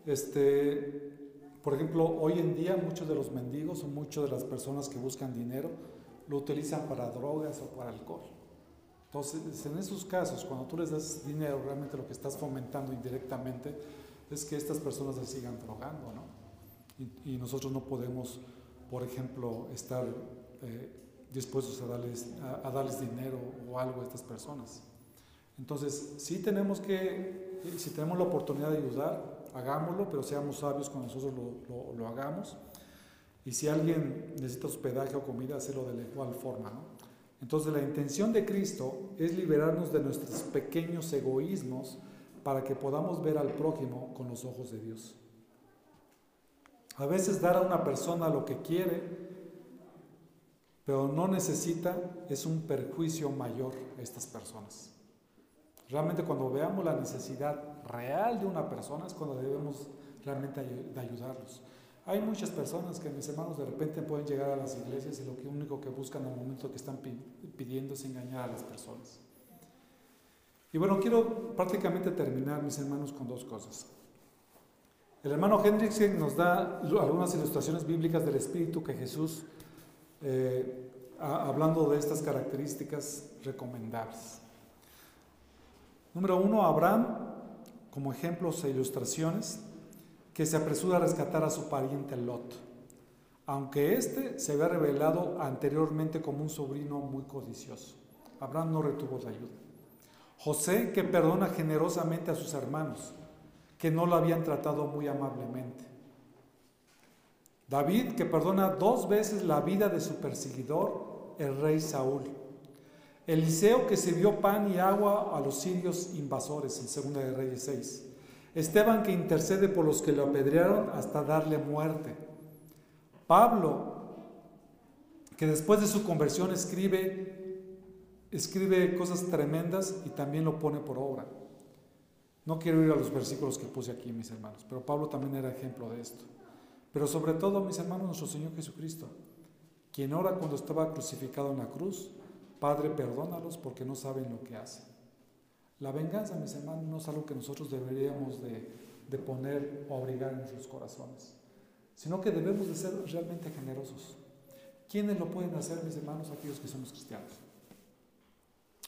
este, por ejemplo, hoy en día muchos de los mendigos o muchas de las personas que buscan dinero lo utilizan para drogas o para alcohol. Entonces, en esos casos, cuando tú les das dinero, realmente lo que estás fomentando indirectamente es que estas personas se sigan drogando, ¿no? Y, nosotros no podemos por ejemplo, estar eh, dispuestos a darles, a, darles dinero o algo a estas personas. Entonces, sí tenemos que, si tenemos la oportunidad de ayudar, hagámoslo, pero seamos sabios cuando nosotros lo, lo, hagamos. Y si alguien necesita hospedaje o comida, hacerlo de la igual forma. ¿no? Entonces, la intención de Cristo es liberarnos de nuestros pequeños egoísmos para que podamos ver al prójimo con los ojos de Dios. A veces dar a una persona lo que quiere, pero no necesita, es un perjuicio mayor a estas personas. Realmente cuando veamos la necesidad real de una persona es cuando debemos realmente de ayudarlos. Hay muchas personas que mis hermanos de repente pueden llegar a las iglesias y lo único que buscan al momento que están pidiendo es engañar a las personas. Y bueno, quiero prácticamente terminar, mis hermanos, con dos cosas. El hermano Hendrickson nos da algunas ilustraciones bíblicas del Espíritu que Jesús, eh, hablando de estas características recomendables. Número uno, Abraham, como ejemplos e ilustraciones, que se apresura a rescatar a su pariente Lot, aunque éste se había revelado anteriormente como un sobrino muy codicioso. Abraham no retuvo la ayuda. José que perdona generosamente a sus hermanos, que no lo habían tratado muy amablemente. David que perdona dos veces la vida de su perseguidor, el rey Saúl. Eliseo que sirvió pan y agua a los sirios invasores en Segunda de Reyes 6. Esteban que intercede por los que lo apedrearon hasta darle muerte. Pablo que después de su conversión escribe escribe cosas tremendas y también lo pone por obra. No quiero ir a los versículos que puse aquí, mis hermanos, pero Pablo también era ejemplo de esto. Pero sobre todo, mis hermanos, nuestro Señor Jesucristo, quien ora cuando estaba crucificado en la cruz, Padre, perdónalos porque no saben lo que hacen. La venganza, mis hermanos, no es algo que nosotros deberíamos de, de poner o obligar en nuestros corazones, sino que debemos de ser realmente generosos. ¿Quiénes lo pueden hacer, mis hermanos, aquellos que somos cristianos?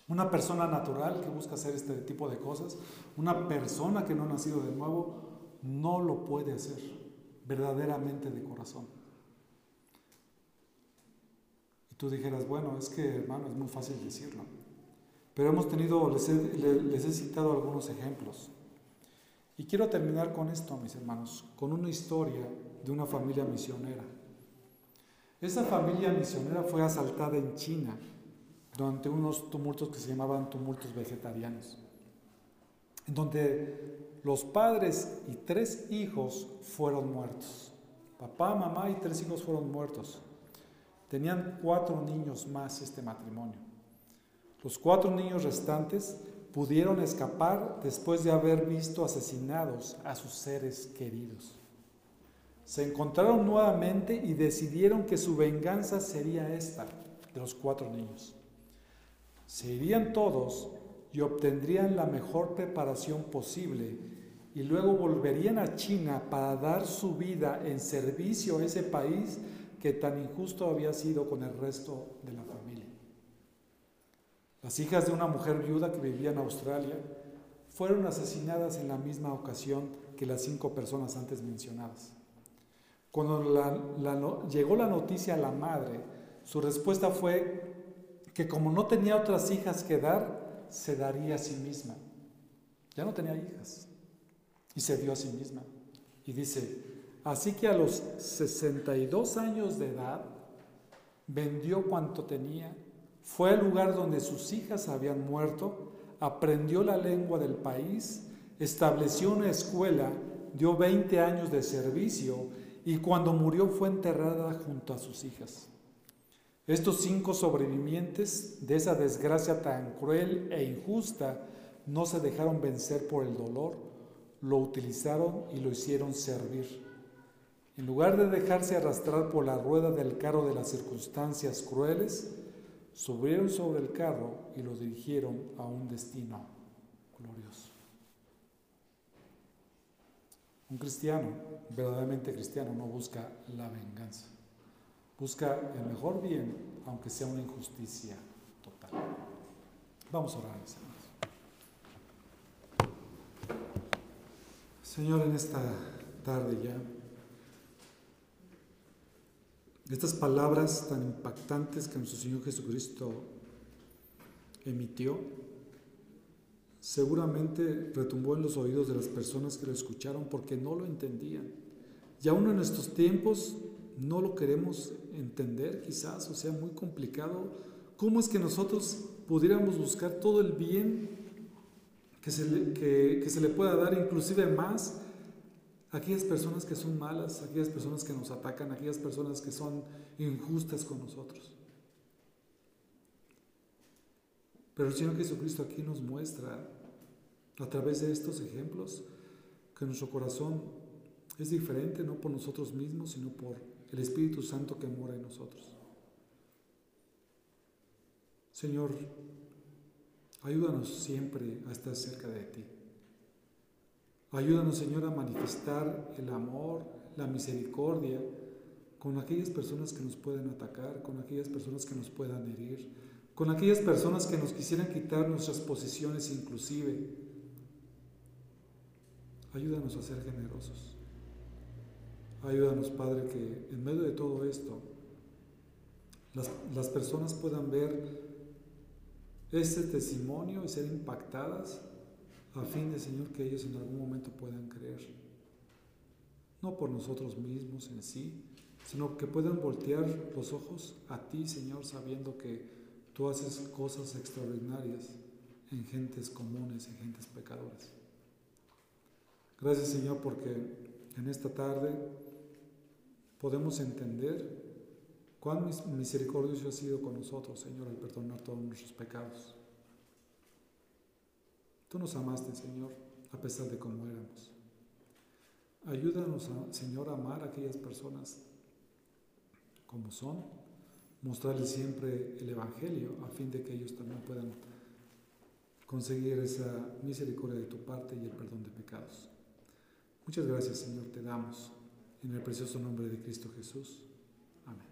Una persona natural que busca hacer este tipo de cosas, una persona que no ha nacido de nuevo, no lo puede hacer verdaderamente de corazón. Y tú dijeras, bueno, es que hermano, es muy fácil decirlo. Pero hemos tenido, les he, he citado algunos ejemplos. Y quiero terminar con esto, mis hermanos, con una historia de una familia misionera. Esa familia misionera fue asaltada en China durante unos tumultos que se llamaban tumultos vegetarianos, en donde los padres y tres hijos fueron muertos. Papá, mamá y tres hijos fueron muertos. Tenían cuatro niños más este matrimonio. Los cuatro niños restantes pudieron escapar después de haber visto asesinados a sus seres queridos. Se encontraron nuevamente y decidieron que su venganza sería esta de los cuatro niños. Se irían todos y obtendrían la mejor preparación posible y luego volverían a China para dar su vida en servicio a ese país que tan injusto había sido con el resto de la familia. Las hijas de una mujer viuda que vivía en Australia fueron asesinadas en la misma ocasión que las cinco personas antes mencionadas. Cuando llegó la noticia a la madre, su respuesta fue que como no tenía otras hijas que dar, se daría a sí misma. Ya no tenía hijas y se dio a sí misma. Y dice, así que a los 62 años de edad, vendió cuanto tenía, fue al lugar donde sus hijas habían muerto, aprendió la lengua del país, estableció una escuela, dio 20 años de servicio y cuando murió fue enterrada junto a sus hijas. Estos cinco sobrevivientes de esa desgracia tan cruel e injusta no se dejaron vencer por el dolor, lo utilizaron y lo hicieron servir. En lugar de dejarse arrastrar por la rueda del carro de las circunstancias crueles, subieron sobre el carro y lo dirigieron a un destino glorioso. Un cristiano, verdaderamente cristiano, no busca la venganza. Busca el mejor bien, aunque sea una injusticia total. Vamos a orar, mis Señor, en esta tarde ya, Estas palabras tan impactantes que nuestro Señor Jesucristo emitió, seguramente retumbó en los oídos de las personas que lo escucharon porque no lo entendían. Y aún en estos tiempos no lo queremos entender quizás, o sea, muy complicado. ¿Cómo es que nosotros pudiéramos buscar todo el bien que se le, que, que se le pueda dar, inclusive más, aquellas personas que son malas, aquellas personas que nos atacan, aquellas personas que son injustas con nosotros. Pero el Señor Jesucristo aquí nos muestra a través de estos ejemplos que nuestro corazón es diferente no por nosotros mismos, sino por el Espíritu Santo que mora en nosotros. Señor, ayúdanos siempre a estar cerca de ti. Ayúdanos, Señor, a manifestar el amor, la misericordia con aquellas personas que nos pueden atacar, con aquellas personas que nos puedan herir, con aquellas personas que nos quisieran quitar nuestras posiciones inclusive. Ayúdanos a ser generosos. Ayúdanos, Padre, que en medio de todo esto las, las personas puedan ver este testimonio y ser impactadas a fin de, Señor, que ellos en algún momento puedan creer. No por nosotros mismos en sí, sino que puedan voltear los ojos a ti, Señor, sabiendo que tú haces cosas extraordinarias en gentes comunes, en gentes pecadoras. Gracias, Señor, porque en esta tarde podemos entender cuán misericordioso ha sido con nosotros, Señor, al perdonar todos nuestros pecados. Tú nos amaste, Señor, a pesar de cómo éramos. Ayúdanos, Señor, a amar a aquellas personas como son, mostrarles siempre el Evangelio a fin de que ellos también puedan conseguir esa misericordia de tu parte y el perdón de pecados. Muchas gracias, Señor, te damos en el precioso nombre de Cristo Jesús. Amén.